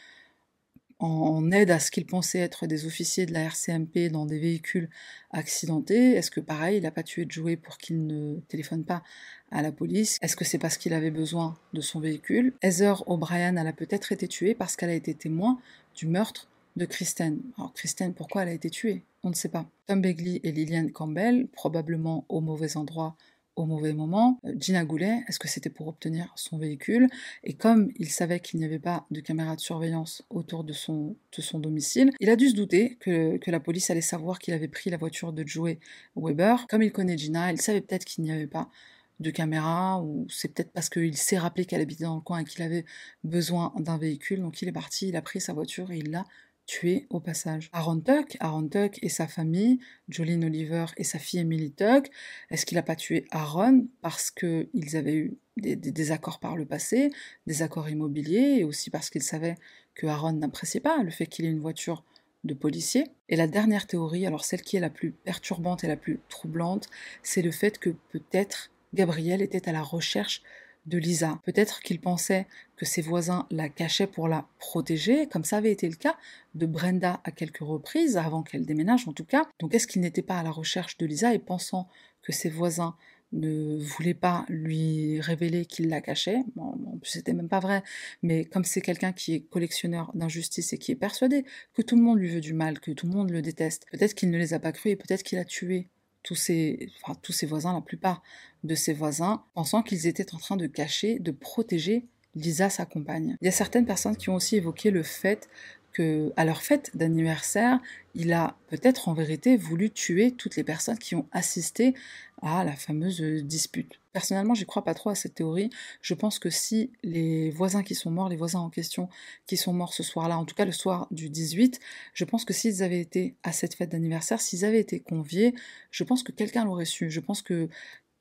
en aide à ce qu'il pensait être des officiers de la RCMP dans des véhicules accidentés? Est-ce que pareil, il n'a pas tué Joey pour qu'il ne téléphone pas à la police? Est-ce que c'est parce qu'il avait besoin de son véhicule? Heather O'Brien, elle a peut-être été tuée parce qu'elle a été témoin du meurtre de Kristen. Alors Kristen, pourquoi elle a été tuée? On ne sait pas. Tom Begley et Lillian Campbell, probablement au mauvais endroit au mauvais moment. Euh, Gina Goulet, est-ce que c'était pour obtenir son véhicule? Et comme il savait qu'il n'y avait pas de caméra de surveillance autour de son, domicile, il a dû se douter que, que la police allait savoir qu'il avait pris la voiture de Joey Weber. Comme il connaît Gina, il savait peut-être qu'il n'y avait pas de caméra, ou c'est peut-être parce qu'il s'est rappelé qu'elle habitait dans le coin et qu'il avait besoin d'un véhicule, donc il est parti, il a pris sa voiture et il l'a tué au passage. Aaron Tuck, Aaron Tuck et sa famille, Jolene Oliver et sa fille Emily Tuck, est-ce qu'il n'a pas tué Aaron parce qu'ils avaient eu des, désaccords par le passé, des accords immobiliers, et aussi parce qu'il savait que Aaron n'appréciait pas le fait qu'il ait une voiture de policier? Et la dernière théorie, alors celle qui est la plus perturbante et la plus troublante, c'est le fait que peut-être Gabriel était à la recherche de Lisa. Peut-être qu'il pensait que ses voisins la cachaient pour la protéger, comme ça avait été le cas de Brenda à quelques reprises, avant qu'elle déménage en tout cas. Donc est-ce qu'il n'était pas à la recherche de Lisa et pensant que ses voisins ne voulaient pas lui révéler qu'il la cachait? Bon, c'était même pas vrai, mais comme c'est quelqu'un qui est collectionneur d'injustice et qui est persuadé que tout le monde lui veut du mal, que tout le monde le déteste, peut-être qu'il ne les a pas crus et peut-être qu'il a tué tous ses, tous ses voisins, la plupart de ses voisins, pensant qu'ils étaient en train de cacher, de protéger Lisa, sa compagne. Il y a certaines personnes qui ont aussi évoqué le fait à leur fête d'anniversaire, il a peut-être en vérité voulu tuer toutes les personnes qui ont assisté à la fameuse dispute. Personnellement, j'y crois pas trop à cette théorie. Je pense que si les voisins qui sont morts, les voisins en question qui sont morts ce soir-là, en tout cas le soir du 18, je pense que s'ils avaient été à cette fête d'anniversaire, s'ils avaient été conviés, je pense que quelqu'un l'aurait su. Je pense que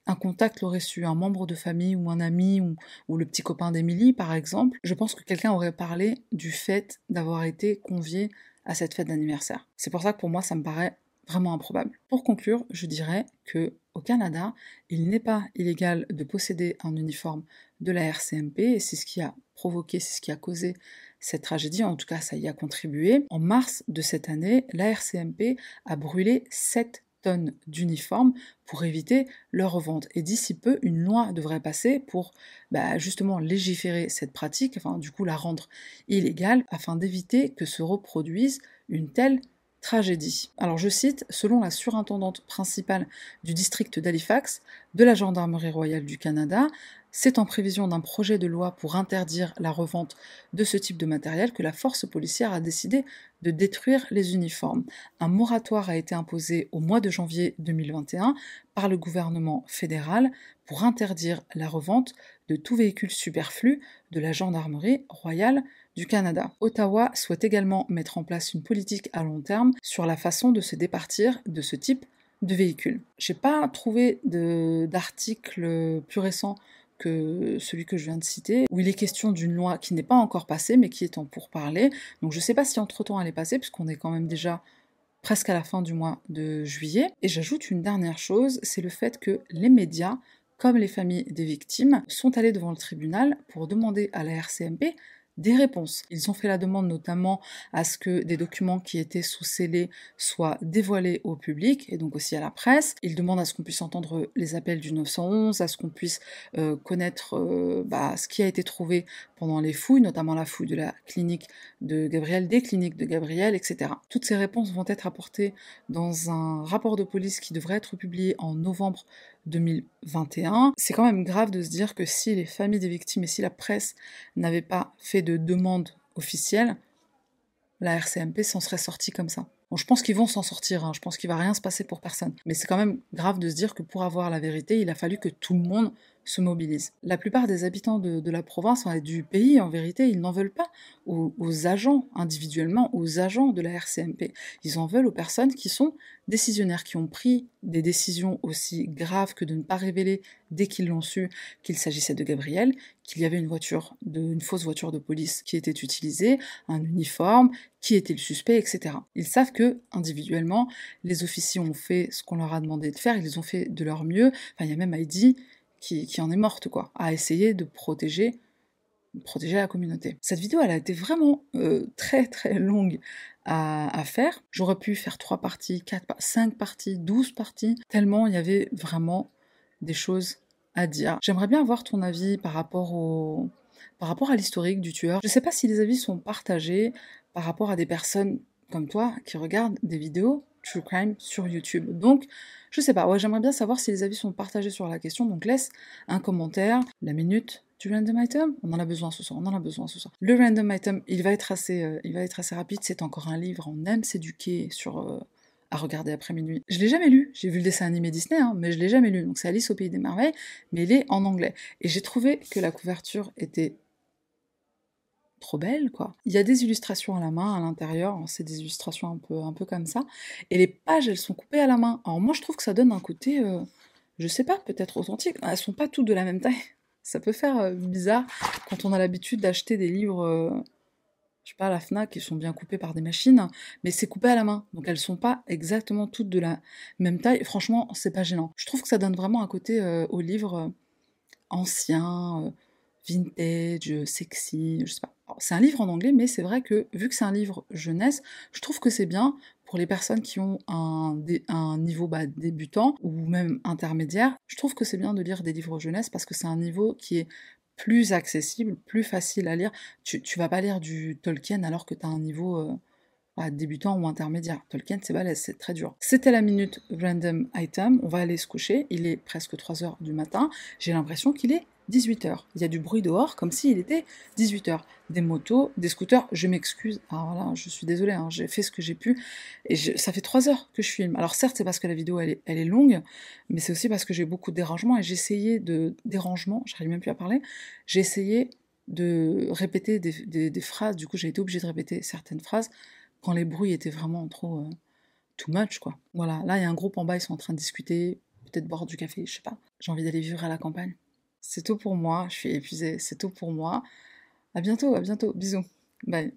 un contact l'aurait su, un membre de famille ou un ami ou, le petit copain d'Émilie par exemple, je pense que quelqu'un aurait parlé du fait d'avoir été convié à cette fête d'anniversaire. C'est pour ça que pour moi ça me paraît vraiment improbable. Pour conclure, je dirais que au Canada, il n'est pas illégal de posséder un uniforme de la RCMP et c'est ce qui a provoqué, c'est ce qui a causé cette tragédie, en tout cas ça y a contribué. En mars de cette année, la RCMP a brûlé 7 tonnes d'uniformes pour éviter leur revente. Et d'ici peu, une loi devrait passer pour bah, justement légiférer cette pratique, enfin du coup la rendre illégale, afin d'éviter que se reproduise une telle tragédie. Alors je cite, selon la surintendante principale du district d'Halifax de la Gendarmerie royale du Canada, c'est en prévision d'un projet de loi pour interdire la revente de ce type de matériel que la force policière a décidé de détruire les uniformes. Un moratoire a été imposé au mois de janvier 2021 par le gouvernement fédéral pour interdire la revente de tout véhicule superflu de la gendarmerie royale du Canada. Ottawa souhaite également mettre en place une politique à long terme sur la façon de se départir de ce type de véhicule. J'ai pas trouvé d'article plus récent que celui que je viens de citer, où il est question d'une loi qui n'est pas encore passée, mais qui est en pourparlers. Donc je ne sais pas si entre-temps elle est passée, puisqu'on est quand même déjà presque à la fin du mois de juillet. Et j'ajoute une dernière chose, c'est le fait que les médias, comme les familles des victimes, sont allés devant le tribunal pour demander à la RCMP des réponses. Ils ont fait la demande notamment à ce que des documents qui étaient sous scellés soient dévoilés au public et donc aussi à la presse. Ils demandent à ce qu'on puisse entendre les appels du 911, à ce qu'on puisse euh, connaître euh, bah, ce qui a été trouvé pendant les fouilles, notamment la fouille de la clinique de Gabriel, des cliniques de Gabriel, etc. Toutes ces réponses vont être apportées dans un rapport de police qui devrait être publié en novembre 2021. C'est quand même grave de se dire que si les familles des victimes et si la presse n'avaient pas fait de demande officielle, la RCMP s'en serait sortie comme ça. Je pense qu'ils vont s'en sortir, hein. je pense qu'il va rien se passer pour personne. Mais c'est quand même grave de se dire que pour avoir la vérité, il a fallu que tout le monde se mobilisent. La plupart des habitants de, la province, du pays, en vérité, ils n'en veulent pas aux, agents individuellement, aux agents de la RCMP. Ils en veulent aux personnes qui sont décisionnaires, qui ont pris des décisions aussi graves que de ne pas révéler dès qu'ils l'ont su qu'il s'agissait de Gabriel, qu'il y avait une voiture, une fausse voiture de police qui était utilisée, un uniforme, qui était le suspect, etc. Ils savent que individuellement, les officiers ont fait ce qu'on leur a demandé de faire, ils ont fait de leur mieux. Enfin, il y a même Heidi qui, en est morte, quoi, à essayer de protéger, la communauté. Cette vidéo, elle a été vraiment euh, très très longue à, faire. J'aurais pu faire trois parties, quatre, cinq parties, douze parties, tellement il y avait vraiment des choses à dire. J'aimerais bien avoir ton avis par rapport par rapport à l'historique du tueur. Je ne sais pas si les avis sont partagés par rapport à des personnes comme toi qui regardent des vidéos true crime sur YouTube. Donc, je sais pas, j'aimerais bien savoir si les avis sont partagés sur la question, donc laisse un commentaire, la minute du random item, on en a besoin ce soir, on en a besoin ce soir. Le random item, il va être assez, euh, il va être assez rapide, c'est encore un livre, on aime s'éduquer sur... Euh, à regarder après minuit. Je l'ai jamais lu, j'ai vu le dessin animé Disney, hein, mais je l'ai jamais lu. Donc c'est Alice au pays des merveilles, mais il est en anglais. Et j'ai trouvé que la couverture était trop belle, quoi. Il y a des illustrations à la main à l'intérieur, hein, c'est des illustrations un peu, un peu comme ça, et les pages, elles sont coupées à la main. Alors moi, je trouve que ça donne un côté, euh, je sais pas, peut-être authentique. Elles sont pas toutes de la même taille. Ça peut faire euh, bizarre quand on a l'habitude d'acheter des livres, euh, je sais pas, à la Fnac, qui sont bien coupés par des machines, mais c'est coupé à la main, donc elles sont pas exactement toutes de la même taille. Franchement, c'est pas gênant. Je trouve que ça donne vraiment un côté au livre ancien vintage, sexy, je sais pas. C'est un livre en anglais, mais c'est vrai que vu que c'est un livre jeunesse, je trouve que c'est bien pour les personnes qui ont un, niveau bas débutant ou même intermédiaire. Je trouve que c'est bien de lire des livres jeunesse parce que c'est un niveau qui est plus accessible, plus facile à lire. Tu, tu vas pas lire du Tolkien alors que tu as un niveau euh, bah, débutant ou intermédiaire. Tolkien, c'est balèze, c'est très dur. C'était la minute random item. On va aller se coucher. Il est presque 3 heures du matin. J'ai l'impression qu'il est 18h. Il y a du bruit dehors comme s'il était 18h. Des motos, des scooters, je m'excuse. Alors là, je suis désolée, hein, j'ai fait ce que j'ai pu. Et ça fait 3 heures que je filme. Alors certes, c'est parce que la vidéo, elle est, longue, mais c'est aussi parce que j'ai beaucoup de dérangements et j'ai essayé de... Dérangement, j'arrive même plus à parler. J'ai essayé de répéter des, phrases. Du coup, j'ai été obligée de répéter certaines phrases quand les bruits étaient vraiment trop... Euh, too much, quoi. Voilà, là, il y a un groupe en bas, ils sont en train de discuter, peut-être boire du café, je sais pas. J'ai envie d'aller vivre à la campagne. C'est tout pour moi. Je suis épuisée. C'est tout pour moi. À bientôt, à bientôt. Bisous. Bye.